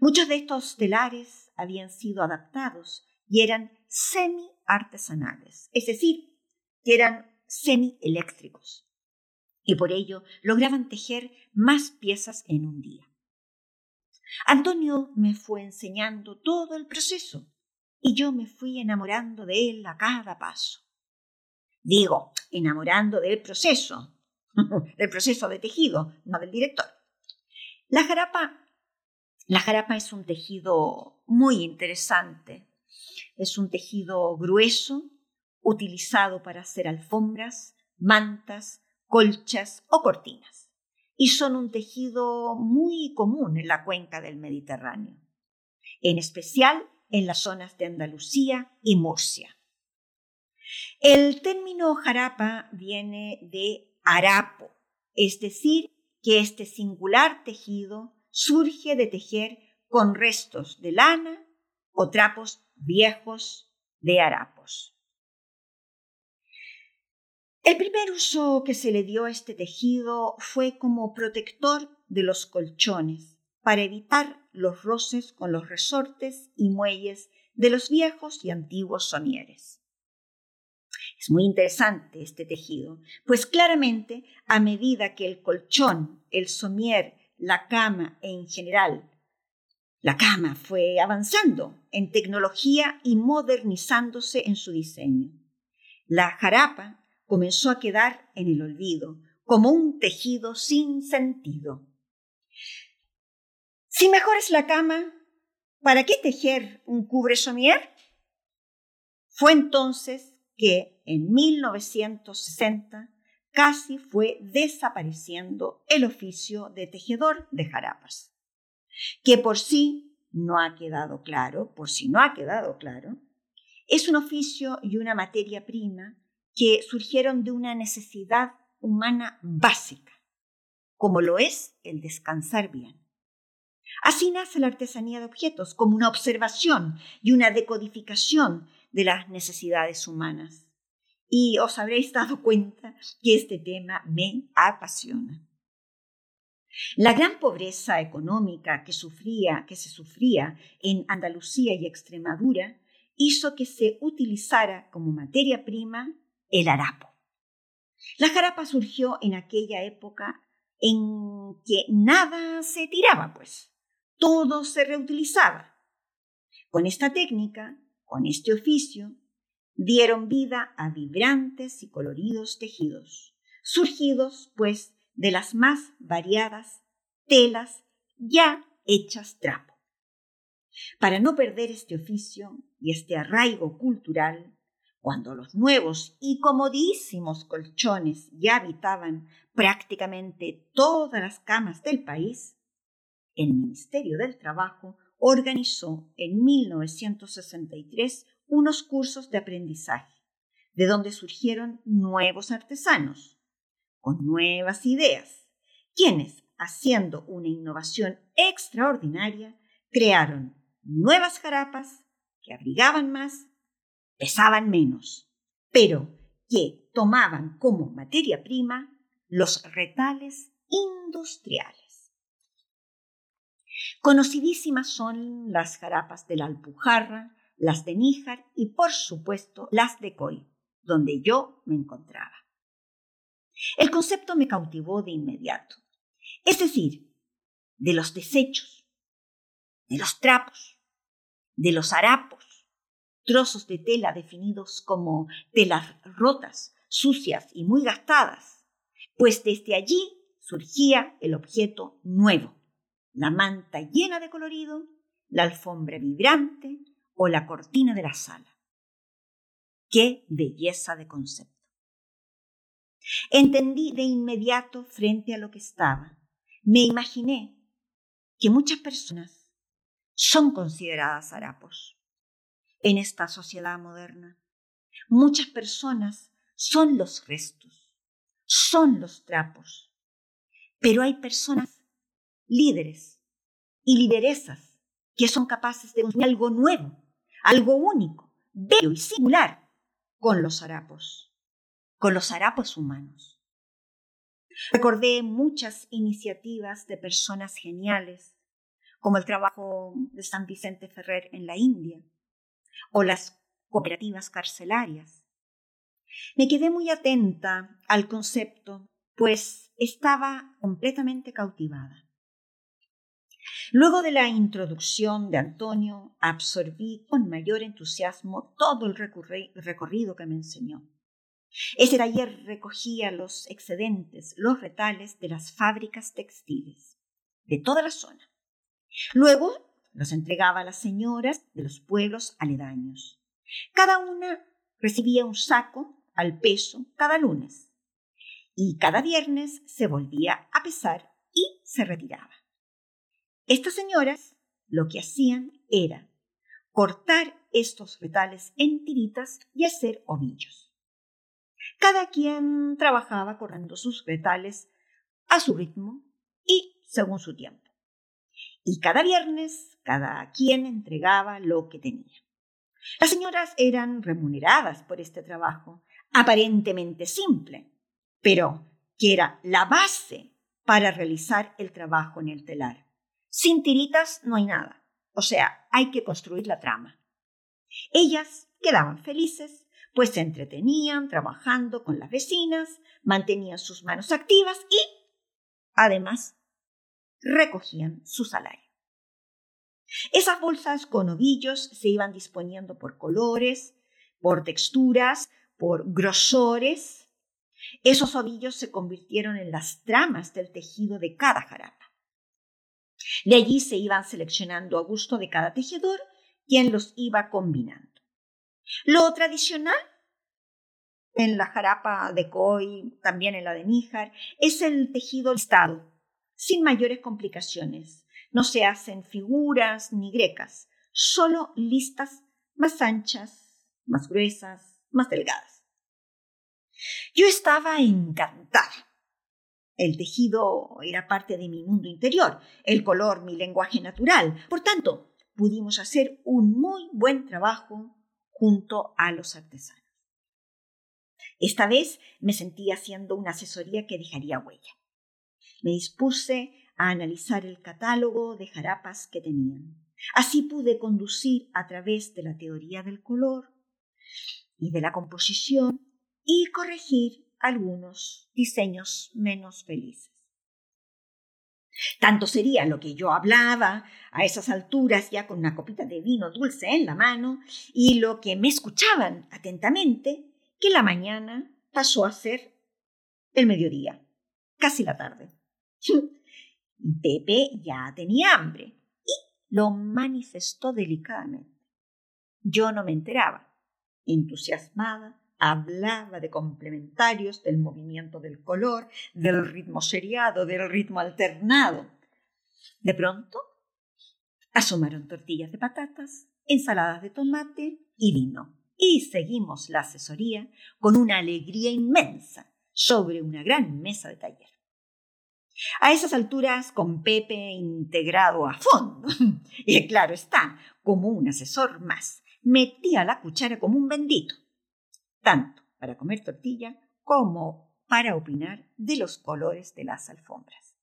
Muchos de estos telares habían sido adaptados y eran semi-artesanales, es decir, que eran semi-eléctricos y por ello lograban tejer más piezas en un día. Antonio me fue enseñando todo el proceso y yo me fui enamorando de él a cada paso. Digo, enamorando del proceso, del proceso de tejido, no del director. La jarapa, la jarapa es un tejido muy interesante. Es un tejido grueso, utilizado para hacer alfombras, mantas, colchas o cortinas, y son un tejido muy común en la cuenca del Mediterráneo, en especial en las zonas de Andalucía y Murcia. El término jarapa viene de harapo, es decir, que este singular tejido surge de tejer con restos de lana o trapos viejos de harapos. El primer uso que se le dio a este tejido fue como protector de los colchones, para evitar los roces con los resortes y muelles de los viejos y antiguos somieres. Es muy interesante este tejido, pues claramente a medida que el colchón, el somier, la cama e en general la cama fue avanzando en tecnología y modernizándose en su diseño. La jarapa comenzó a quedar en el olvido, como un tejido sin sentido. Si mejor es la cama, ¿para qué tejer un cubre somier? Fue entonces que en 1960 casi fue desapareciendo el oficio de tejedor de jarapas, que por sí no ha quedado claro, por si no ha quedado claro, es un oficio y una materia prima que surgieron de una necesidad humana básica, como lo es el descansar bien. Así nace la artesanía de objetos, como una observación y una decodificación de las necesidades humanas. Y os habréis dado cuenta que este tema me apasiona. La gran pobreza económica que, sufría, que se sufría en Andalucía y Extremadura hizo que se utilizara como materia prima el harapo. La jarapa surgió en aquella época en que nada se tiraba, pues, todo se reutilizaba. Con esta técnica, con este oficio, dieron vida a vibrantes y coloridos tejidos, surgidos, pues, de las más variadas telas ya hechas trapo. Para no perder este oficio y este arraigo cultural, cuando los nuevos y comodísimos colchones ya habitaban prácticamente todas las camas del país, el Ministerio del Trabajo organizó en 1963 unos cursos de aprendizaje, de donde surgieron nuevos artesanos, con nuevas ideas, quienes, haciendo una innovación extraordinaria, crearon nuevas jarapas que abrigaban más pesaban menos, pero que tomaban como materia prima los retales industriales. Conocidísimas son las jarapas de la Alpujarra, las de Níjar y por supuesto las de Coy, donde yo me encontraba. El concepto me cautivó de inmediato, es decir, de los desechos, de los trapos, de los harapos, trozos de tela definidos como telas rotas, sucias y muy gastadas, pues desde allí surgía el objeto nuevo, la manta llena de colorido, la alfombra vibrante o la cortina de la sala. ¡Qué belleza de concepto! Entendí de inmediato frente a lo que estaba. Me imaginé que muchas personas son consideradas harapos en esta sociedad moderna. Muchas personas son los restos, son los trapos. Pero hay personas líderes y lideresas que son capaces de construir algo nuevo, algo único, bello y singular con los harapos, con los harapos humanos. Recordé muchas iniciativas de personas geniales, como el trabajo de San Vicente Ferrer en la India, o las cooperativas carcelarias. Me quedé muy atenta al concepto, pues estaba completamente cautivada. Luego de la introducción de Antonio, absorbí con mayor entusiasmo todo el recorrido que me enseñó. Ese taller recogía los excedentes, los retales de las fábricas textiles de toda la zona. Luego los entregaba a las señoras de los pueblos aledaños. Cada una recibía un saco al peso cada lunes y cada viernes se volvía a pesar y se retiraba. Estas señoras lo que hacían era cortar estos retales en tiritas y hacer ovillos. Cada quien trabajaba cortando sus retales a su ritmo y según su tiempo. Y cada viernes cada quien entregaba lo que tenía. Las señoras eran remuneradas por este trabajo, aparentemente simple, pero que era la base para realizar el trabajo en el telar. Sin tiritas no hay nada. O sea, hay que construir la trama. Ellas quedaban felices, pues se entretenían trabajando con las vecinas, mantenían sus manos activas y, además, recogían su salario. Esas bolsas con ovillos se iban disponiendo por colores, por texturas, por grosores. Esos ovillos se convirtieron en las tramas del tejido de cada jarapa. De allí se iban seleccionando a gusto de cada tejedor quien los iba combinando. Lo tradicional en la jarapa de Coy, también en la de Níjar, es el tejido listado, sin mayores complicaciones. No se hacen figuras ni grecas, solo listas más anchas, más gruesas, más delgadas. Yo estaba encantada el tejido era parte de mi mundo interior, el color mi lenguaje natural. Por tanto, pudimos hacer un muy buen trabajo junto a los artesanos. Esta vez me sentí haciendo una asesoría que dejaría huella. Me dispuse a analizar el catálogo de jarapas que tenían. Así pude conducir a través de la teoría del color y de la composición y corregir algunos diseños menos felices. Tanto sería lo que yo hablaba a esas alturas ya con una copita de vino dulce en la mano y lo que me escuchaban atentamente que la mañana pasó a ser el mediodía, casi la tarde. Pepe ya tenía hambre y lo manifestó delicadamente. Yo no me enteraba, entusiasmada hablaba de complementarios, del movimiento del color, del ritmo seriado, del ritmo alternado. De pronto, asomaron tortillas de patatas, ensaladas de tomate y vino. Y seguimos la asesoría con una alegría inmensa sobre una gran mesa de taller. A esas alturas, con Pepe integrado a fondo, y claro está, como un asesor más, metía la cuchara como un bendito tanto para comer tortilla como para opinar de los colores de las alfombras.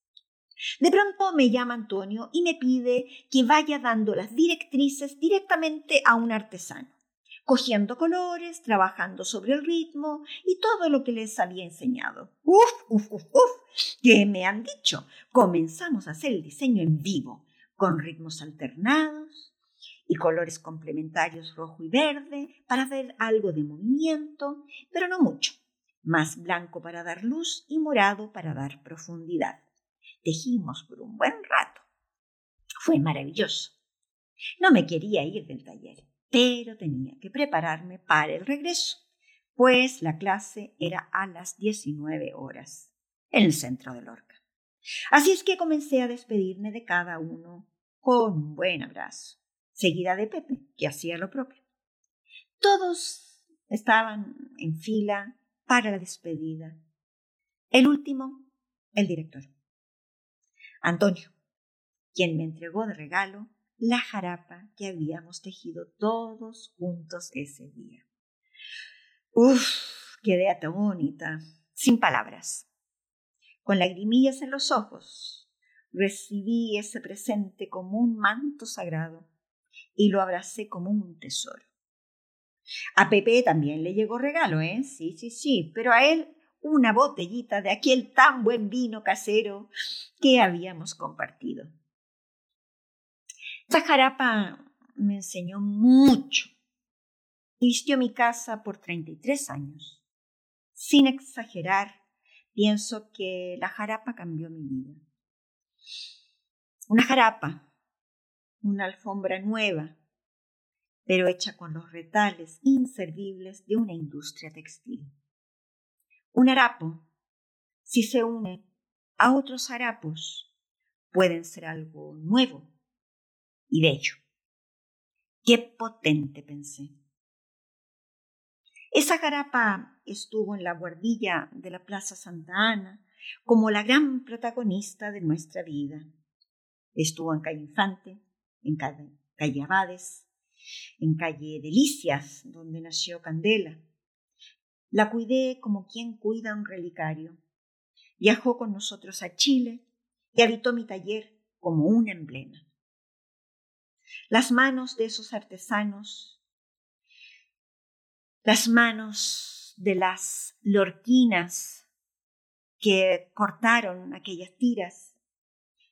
De pronto me llama Antonio y me pide que vaya dando las directrices directamente a un artesano, cogiendo colores, trabajando sobre el ritmo y todo lo que les había enseñado. Uf, uf, uf, uf, ¿qué me han dicho? Comenzamos a hacer el diseño en vivo, con ritmos alternados y colores complementarios rojo y verde para ver algo de movimiento, pero no mucho. Más blanco para dar luz y morado para dar profundidad. Tejimos por un buen rato. Fue maravilloso. No me quería ir del taller, pero tenía que prepararme para el regreso, pues la clase era a las 19 horas en el centro de Lorca. Así es que comencé a despedirme de cada uno con un buen abrazo, seguida de Pepe, que hacía lo propio. Todos estaban en fila para la despedida. El último, el director. Antonio, quien me entregó de regalo la jarapa que habíamos tejido todos juntos ese día. Uf, quedé atónita, sin palabras, con lagrimillas en los ojos. Recibí ese presente como un manto sagrado y lo abracé como un tesoro. A Pepe también le llegó regalo, ¿eh? Sí, sí, sí, pero a él una botellita de aquel tan buen vino casero que habíamos compartido. Esta me enseñó mucho. Vistió mi casa por 33 años. Sin exagerar, pienso que la jarapa cambió mi vida. Una jarapa, una alfombra nueva, pero hecha con los retales inservibles de una industria textil. Un harapo, si se une a otros harapos, pueden ser algo nuevo y bello. Qué potente pensé. Esa jarapa estuvo en la guardilla de la Plaza Santa Ana como la gran protagonista de nuestra vida. Estuvo en calle Infante, en calle Abades, en calle Delicias, donde nació Candela, la cuidé como quien cuida un relicario. Viajó con nosotros a Chile y habitó mi taller como un emblema. Las manos de esos artesanos, las manos de las lorquinas que cortaron aquellas tiras,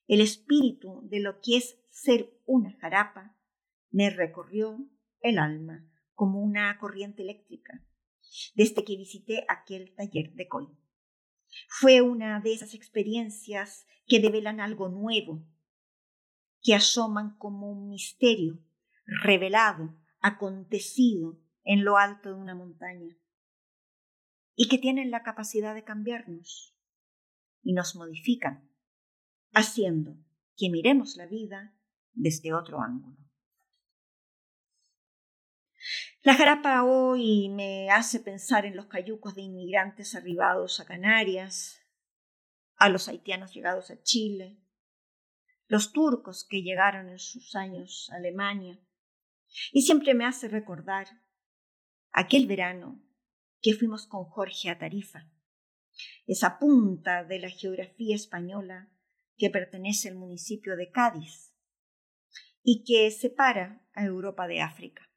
el espíritu de lo que es ser una jarapa, me recorrió el alma como una corriente eléctrica desde que visité aquel taller de COI. Fue una de esas experiencias que develan algo nuevo, que asoman como un misterio revelado, acontecido en lo alto de una montaña, y que tienen la capacidad de cambiarnos y nos modifican, haciendo que miremos la vida desde otro ángulo. La jarapa hoy me hace pensar en los cayucos de inmigrantes arribados a Canarias, a los haitianos llegados a Chile, los turcos que llegaron en sus años a Alemania, y siempre me hace recordar aquel verano que fuimos con Jorge a Tarifa, esa punta de la geografía española que pertenece al municipio de Cádiz y que separa a Europa de África.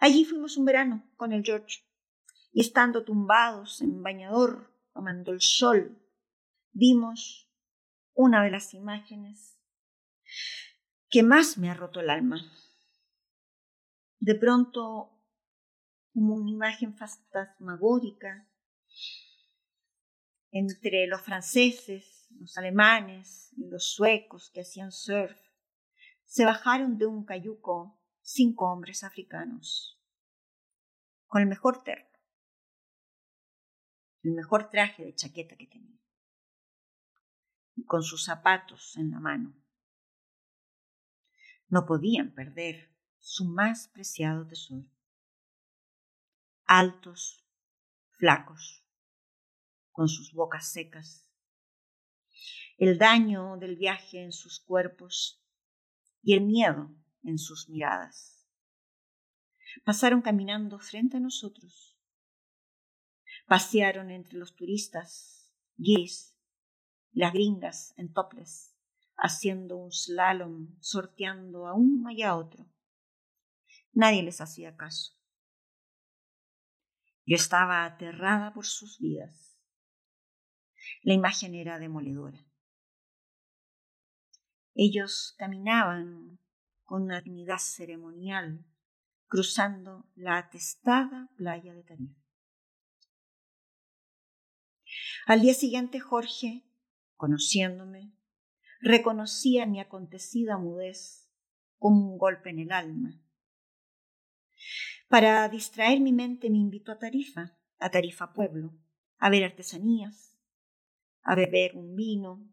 Allí fuimos un verano con el George y estando tumbados en bañador, tomando el sol, vimos una de las imágenes que más me ha roto el alma. De pronto, como una imagen fantasmagórica entre los franceses, los alemanes y los suecos que hacían surf, se bajaron de un cayuco cinco hombres africanos, con el mejor terno, el mejor traje de chaqueta que tenía, y con sus zapatos en la mano. No podían perder su más preciado tesoro. Altos, flacos, con sus bocas secas, el daño del viaje en sus cuerpos y el miedo en sus miradas. Pasaron caminando frente a nosotros Pasearon entre los turistas, guis, las gringas en toples, haciendo un slalom, sorteando a uno y a otro. Nadie les hacía caso. Yo estaba aterrada por sus vidas. La imagen era demoledora. Ellos caminaban con una dignidad ceremonial, cruzando la atestada playa de Tarifa. Al día siguiente Jorge, conociéndome, reconocía mi acontecida mudez como un golpe en el alma. Para distraer mi mente me invitó a Tarifa, a Tarifa Pueblo, a ver artesanías, a beber un vino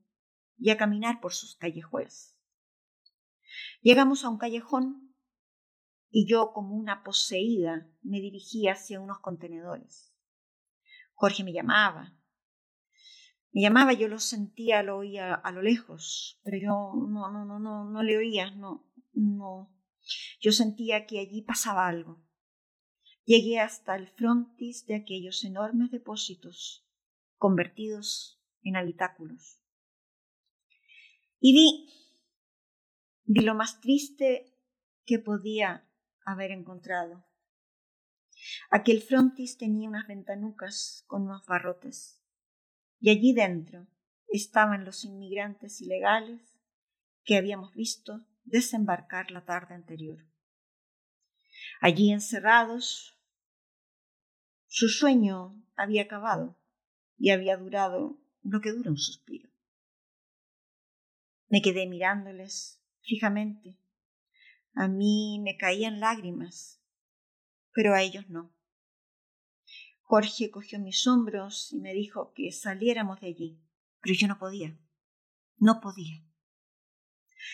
y a caminar por sus callejuelas. Llegamos a un callejón y yo, como una poseída, me dirigí hacia unos contenedores. Jorge me llamaba, me llamaba, yo lo sentía, lo oía a lo lejos, pero yo no, no, no, no, no le oía, no, no. Yo sentía que allí pasaba algo. Llegué hasta el frontis de aquellos enormes depósitos convertidos en habitáculos. Y vi, vi lo más triste que podía haber encontrado. Aquel frontis tenía unas ventanucas con unos barrotes y allí dentro estaban los inmigrantes ilegales que habíamos visto desembarcar la tarde anterior. Allí encerrados, su sueño había acabado y había durado lo que dura un suspiro. Me quedé mirándoles fijamente. A mí me caían lágrimas, pero a ellos no. Jorge cogió mis hombros y me dijo que saliéramos de allí, pero yo no podía, no podía.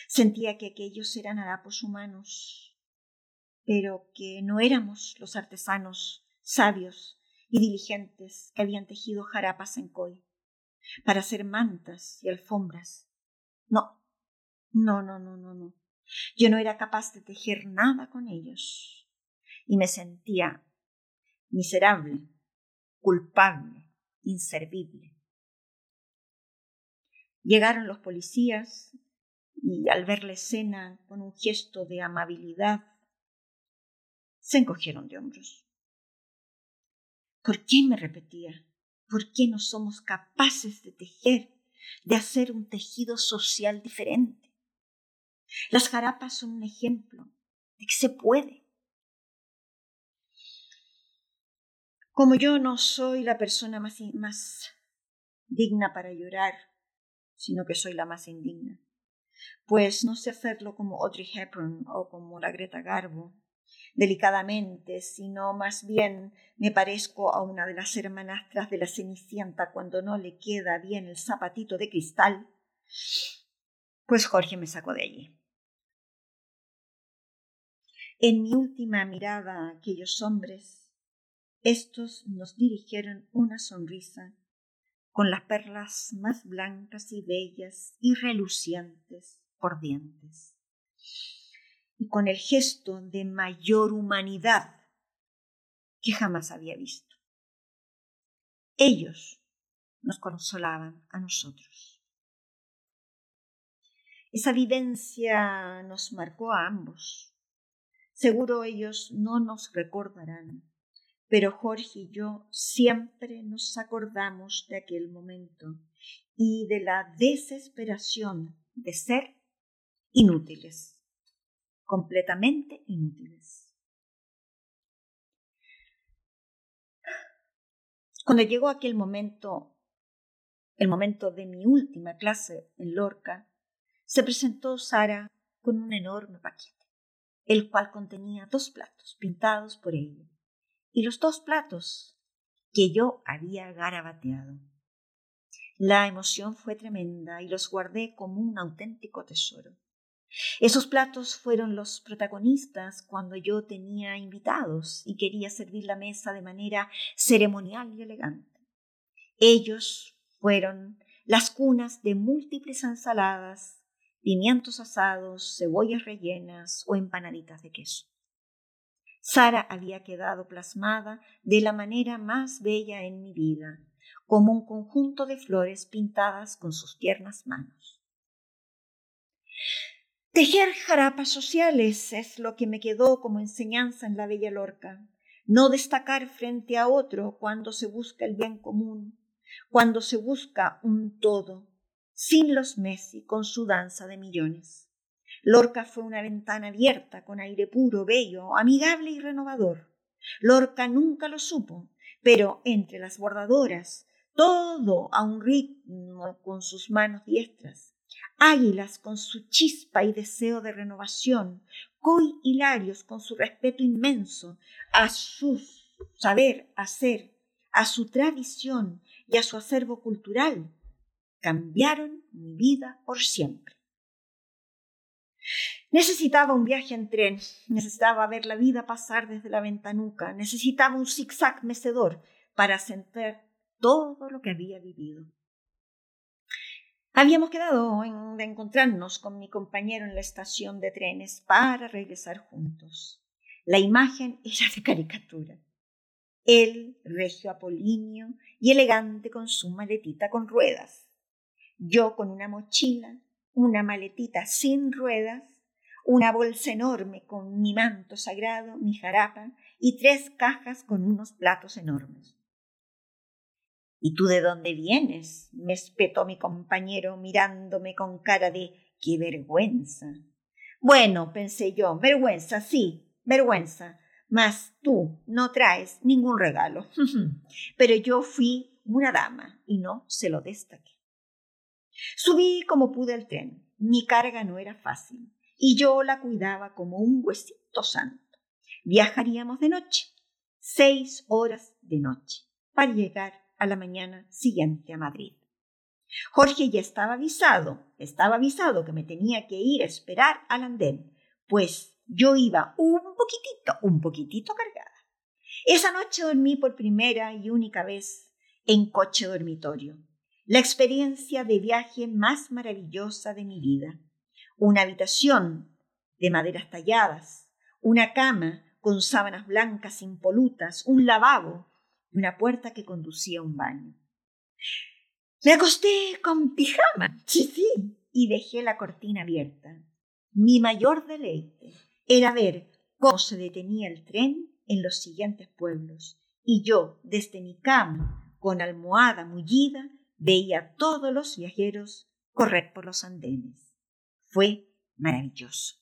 Sentía que aquellos eran harapos humanos, pero que no éramos los artesanos sabios y diligentes que habían tejido jarapas en Coy para hacer mantas y alfombras. No, no, no, no, no, no. Yo no era capaz de tejer nada con ellos y me sentía miserable culpable, inservible. Llegaron los policías y al ver la escena con un gesto de amabilidad, se encogieron de hombros. ¿Por qué me repetía? ¿Por qué no somos capaces de tejer, de hacer un tejido social diferente? Las jarapas son un ejemplo de que se puede. Como yo no soy la persona más, digna para llorar, sino que soy la más indigna, pues no sé hacerlo como Audrey Hepburn o como la Greta Garbo, delicadamente, sino más bien me parezco a una de las hermanastras de la Cenicienta cuando no le queda bien el zapatito de cristal, pues Jorge me sacó de allí. En mi última mirada a aquellos hombres, estos nos dirigieron una sonrisa con las perlas más blancas y bellas y relucientes por dientes, y con el gesto de mayor humanidad que jamás había visto. Ellos nos consolaban a nosotros. Esa vivencia nos marcó a ambos. Seguro ellos no nos recordarán pero Jorge y yo siempre nos acordamos de aquel momento y de la desesperación de ser inútiles, completamente inútiles. Cuando llegó aquel momento, el momento de mi última clase en Lorca, se presentó Sara con un enorme paquete, el cual contenía dos platos pintados por ella y los dos platos que yo había garabateado. La emoción fue tremenda y los guardé como un auténtico tesoro. Esos platos fueron los protagonistas cuando yo tenía invitados y quería servir la mesa de manera ceremonial y elegante. Ellos fueron las cunas de múltiples ensaladas, pimientos asados, cebollas rellenas o empanaditas de queso. Sara había quedado plasmada de la manera más bella en mi vida, como un conjunto de flores pintadas con sus tiernas manos. Tejer jarapas sociales es lo que me quedó como enseñanza en la bella Lorca. No destacar frente a otro cuando se busca el bien común, cuando se busca un todo, sin los Messi con su danza de millones. Lorca fue una ventana abierta con aire puro, bello, amigable y renovador. Lorca nunca lo supo, pero entre las bordadoras, todo a un ritmo con sus manos diestras, águilas con su chispa y deseo de renovación, coy hilarios con su respeto inmenso a su saber hacer, a su tradición y a su acervo cultural, cambiaron mi vida por siempre. Necesitaba un viaje en tren, necesitaba ver la vida pasar desde la ventanuca, necesitaba un zigzag mecedor para sentir todo lo que había vivido. Habíamos quedado en, de encontrarnos con mi compañero en la estación de trenes para regresar juntos. La imagen era de caricatura. Él, regio apolíneo y elegante con su maletita con ruedas. Yo con una mochila, una maletita sin ruedas, una bolsa enorme con mi manto sagrado, mi jarapa y tres cajas con unos platos enormes. ¿Y tú de dónde vienes? me espetó mi compañero mirándome con cara de qué vergüenza. Bueno, pensé yo, vergüenza, sí, vergüenza, mas tú no traes ningún regalo. Pero yo fui una dama y no se lo destaqué. Subí como pude al tren. Mi carga no era fácil y yo la cuidaba como un huesito santo. Viajaríamos de noche, seis horas de noche, para llegar a la mañana siguiente a Madrid. Jorge ya estaba avisado, estaba avisado que me tenía que ir a esperar al andén, pues yo iba un poquitito, un poquitito cargada. Esa noche dormí por primera y única vez en coche dormitorio, la experiencia de viaje más maravillosa de mi vida. Una habitación de maderas talladas, una cama con sábanas blancas impolutas, un lavabo una puerta que conducía a un baño. Me acosté con pijama, sí, sí, y dejé la cortina abierta. Mi mayor deleite era ver cómo se detenía el tren en los siguientes pueblos, y yo, desde mi cama, con almohada mullida, veía a todos los viajeros correr por los andenes. Fue maravilloso.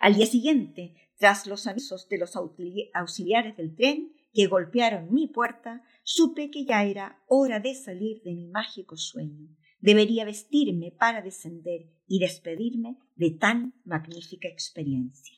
Al día siguiente, tras los avisos de los auxiliares del tren, que golpearon mi puerta, supe que ya era hora de salir de mi mágico sueño. Debería vestirme para descender y despedirme de tan magnífica experiencia.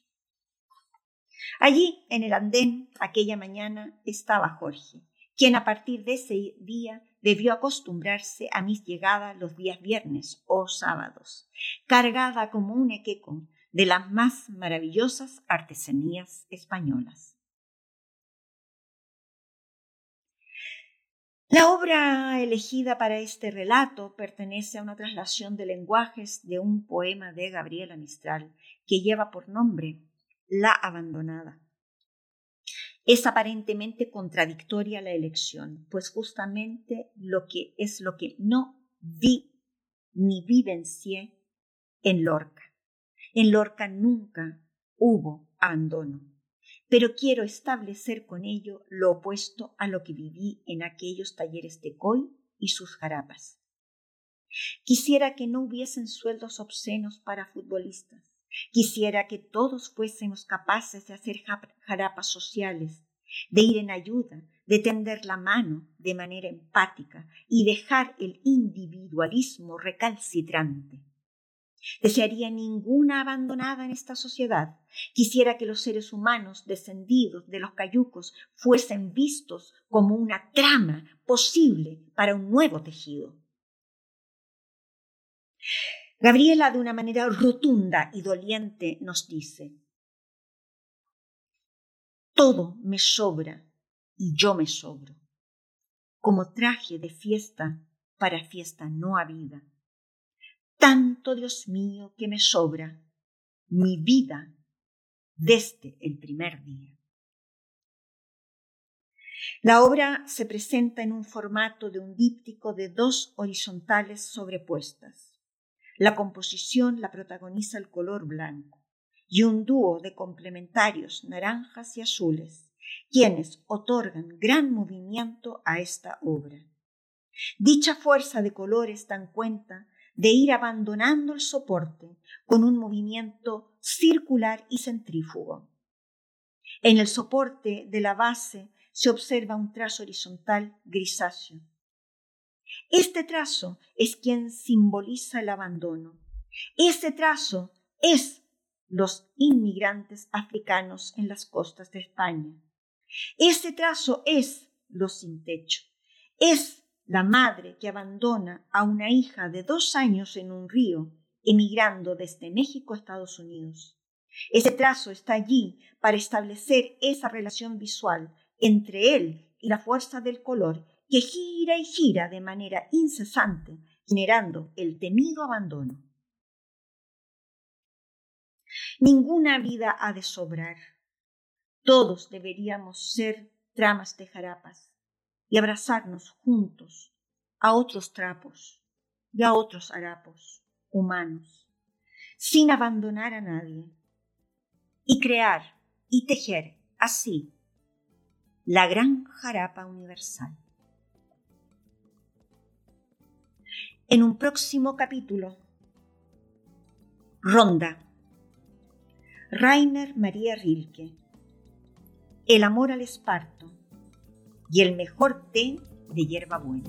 Allí, en el andén, aquella mañana, estaba Jorge, quien a partir de ese día debió acostumbrarse a mis llegadas los días viernes o sábados, cargada como un equeco de las más maravillosas artesanías españolas. La obra elegida para este relato pertenece a una traslación de lenguajes de un poema de Gabriela Mistral que lleva por nombre La abandonada. Es aparentemente contradictoria la elección, pues justamente lo que es lo que no vi ni vivencié en Lorca. En Lorca nunca hubo abandono pero quiero establecer con ello lo opuesto a lo que viví en aquellos talleres de Coy y sus jarapas. Quisiera que no hubiesen sueldos obscenos para futbolistas. Quisiera que todos fuésemos capaces de hacer jarapas sociales, de ir en ayuda, de tender la mano de manera empática y dejar el individualismo recalcitrante. Desearía ninguna abandonada en esta sociedad. Quisiera que los seres humanos descendidos de los cayucos fuesen vistos como una trama posible para un nuevo tejido. Gabriela, de una manera rotunda y doliente, nos dice, todo me sobra y yo me sobro, como traje de fiesta para fiesta no habida tanto, Dios mío, que me sobra. Mi vida desde el primer día. La obra se presenta en un formato de un díptico de dos horizontales sobrepuestas. La composición la protagoniza el color blanco y un dúo de complementarios naranjas y azules, quienes otorgan gran movimiento a esta obra. Dicha fuerza de colores dan cuenta de ir abandonando el soporte con un movimiento circular y centrífugo. En el soporte de la base se observa un trazo horizontal grisáceo. Este trazo es quien simboliza el abandono. Este trazo es los inmigrantes africanos en las costas de España. Este trazo es los sin techo. Es la madre que abandona a una hija de dos años en un río, emigrando desde México a Estados Unidos. Ese trazo está allí para establecer esa relación visual entre él y la fuerza del color que gira y gira de manera incesante, generando el temido abandono. Ninguna vida ha de sobrar. Todos deberíamos ser tramas de jarapas y abrazarnos juntos a otros trapos y a otros harapos humanos, sin abandonar a nadie, y crear y tejer así la gran jarapa universal. En un próximo capítulo, Ronda, Rainer María Rilke, El amor al esparto y el mejor té de hierbabuena.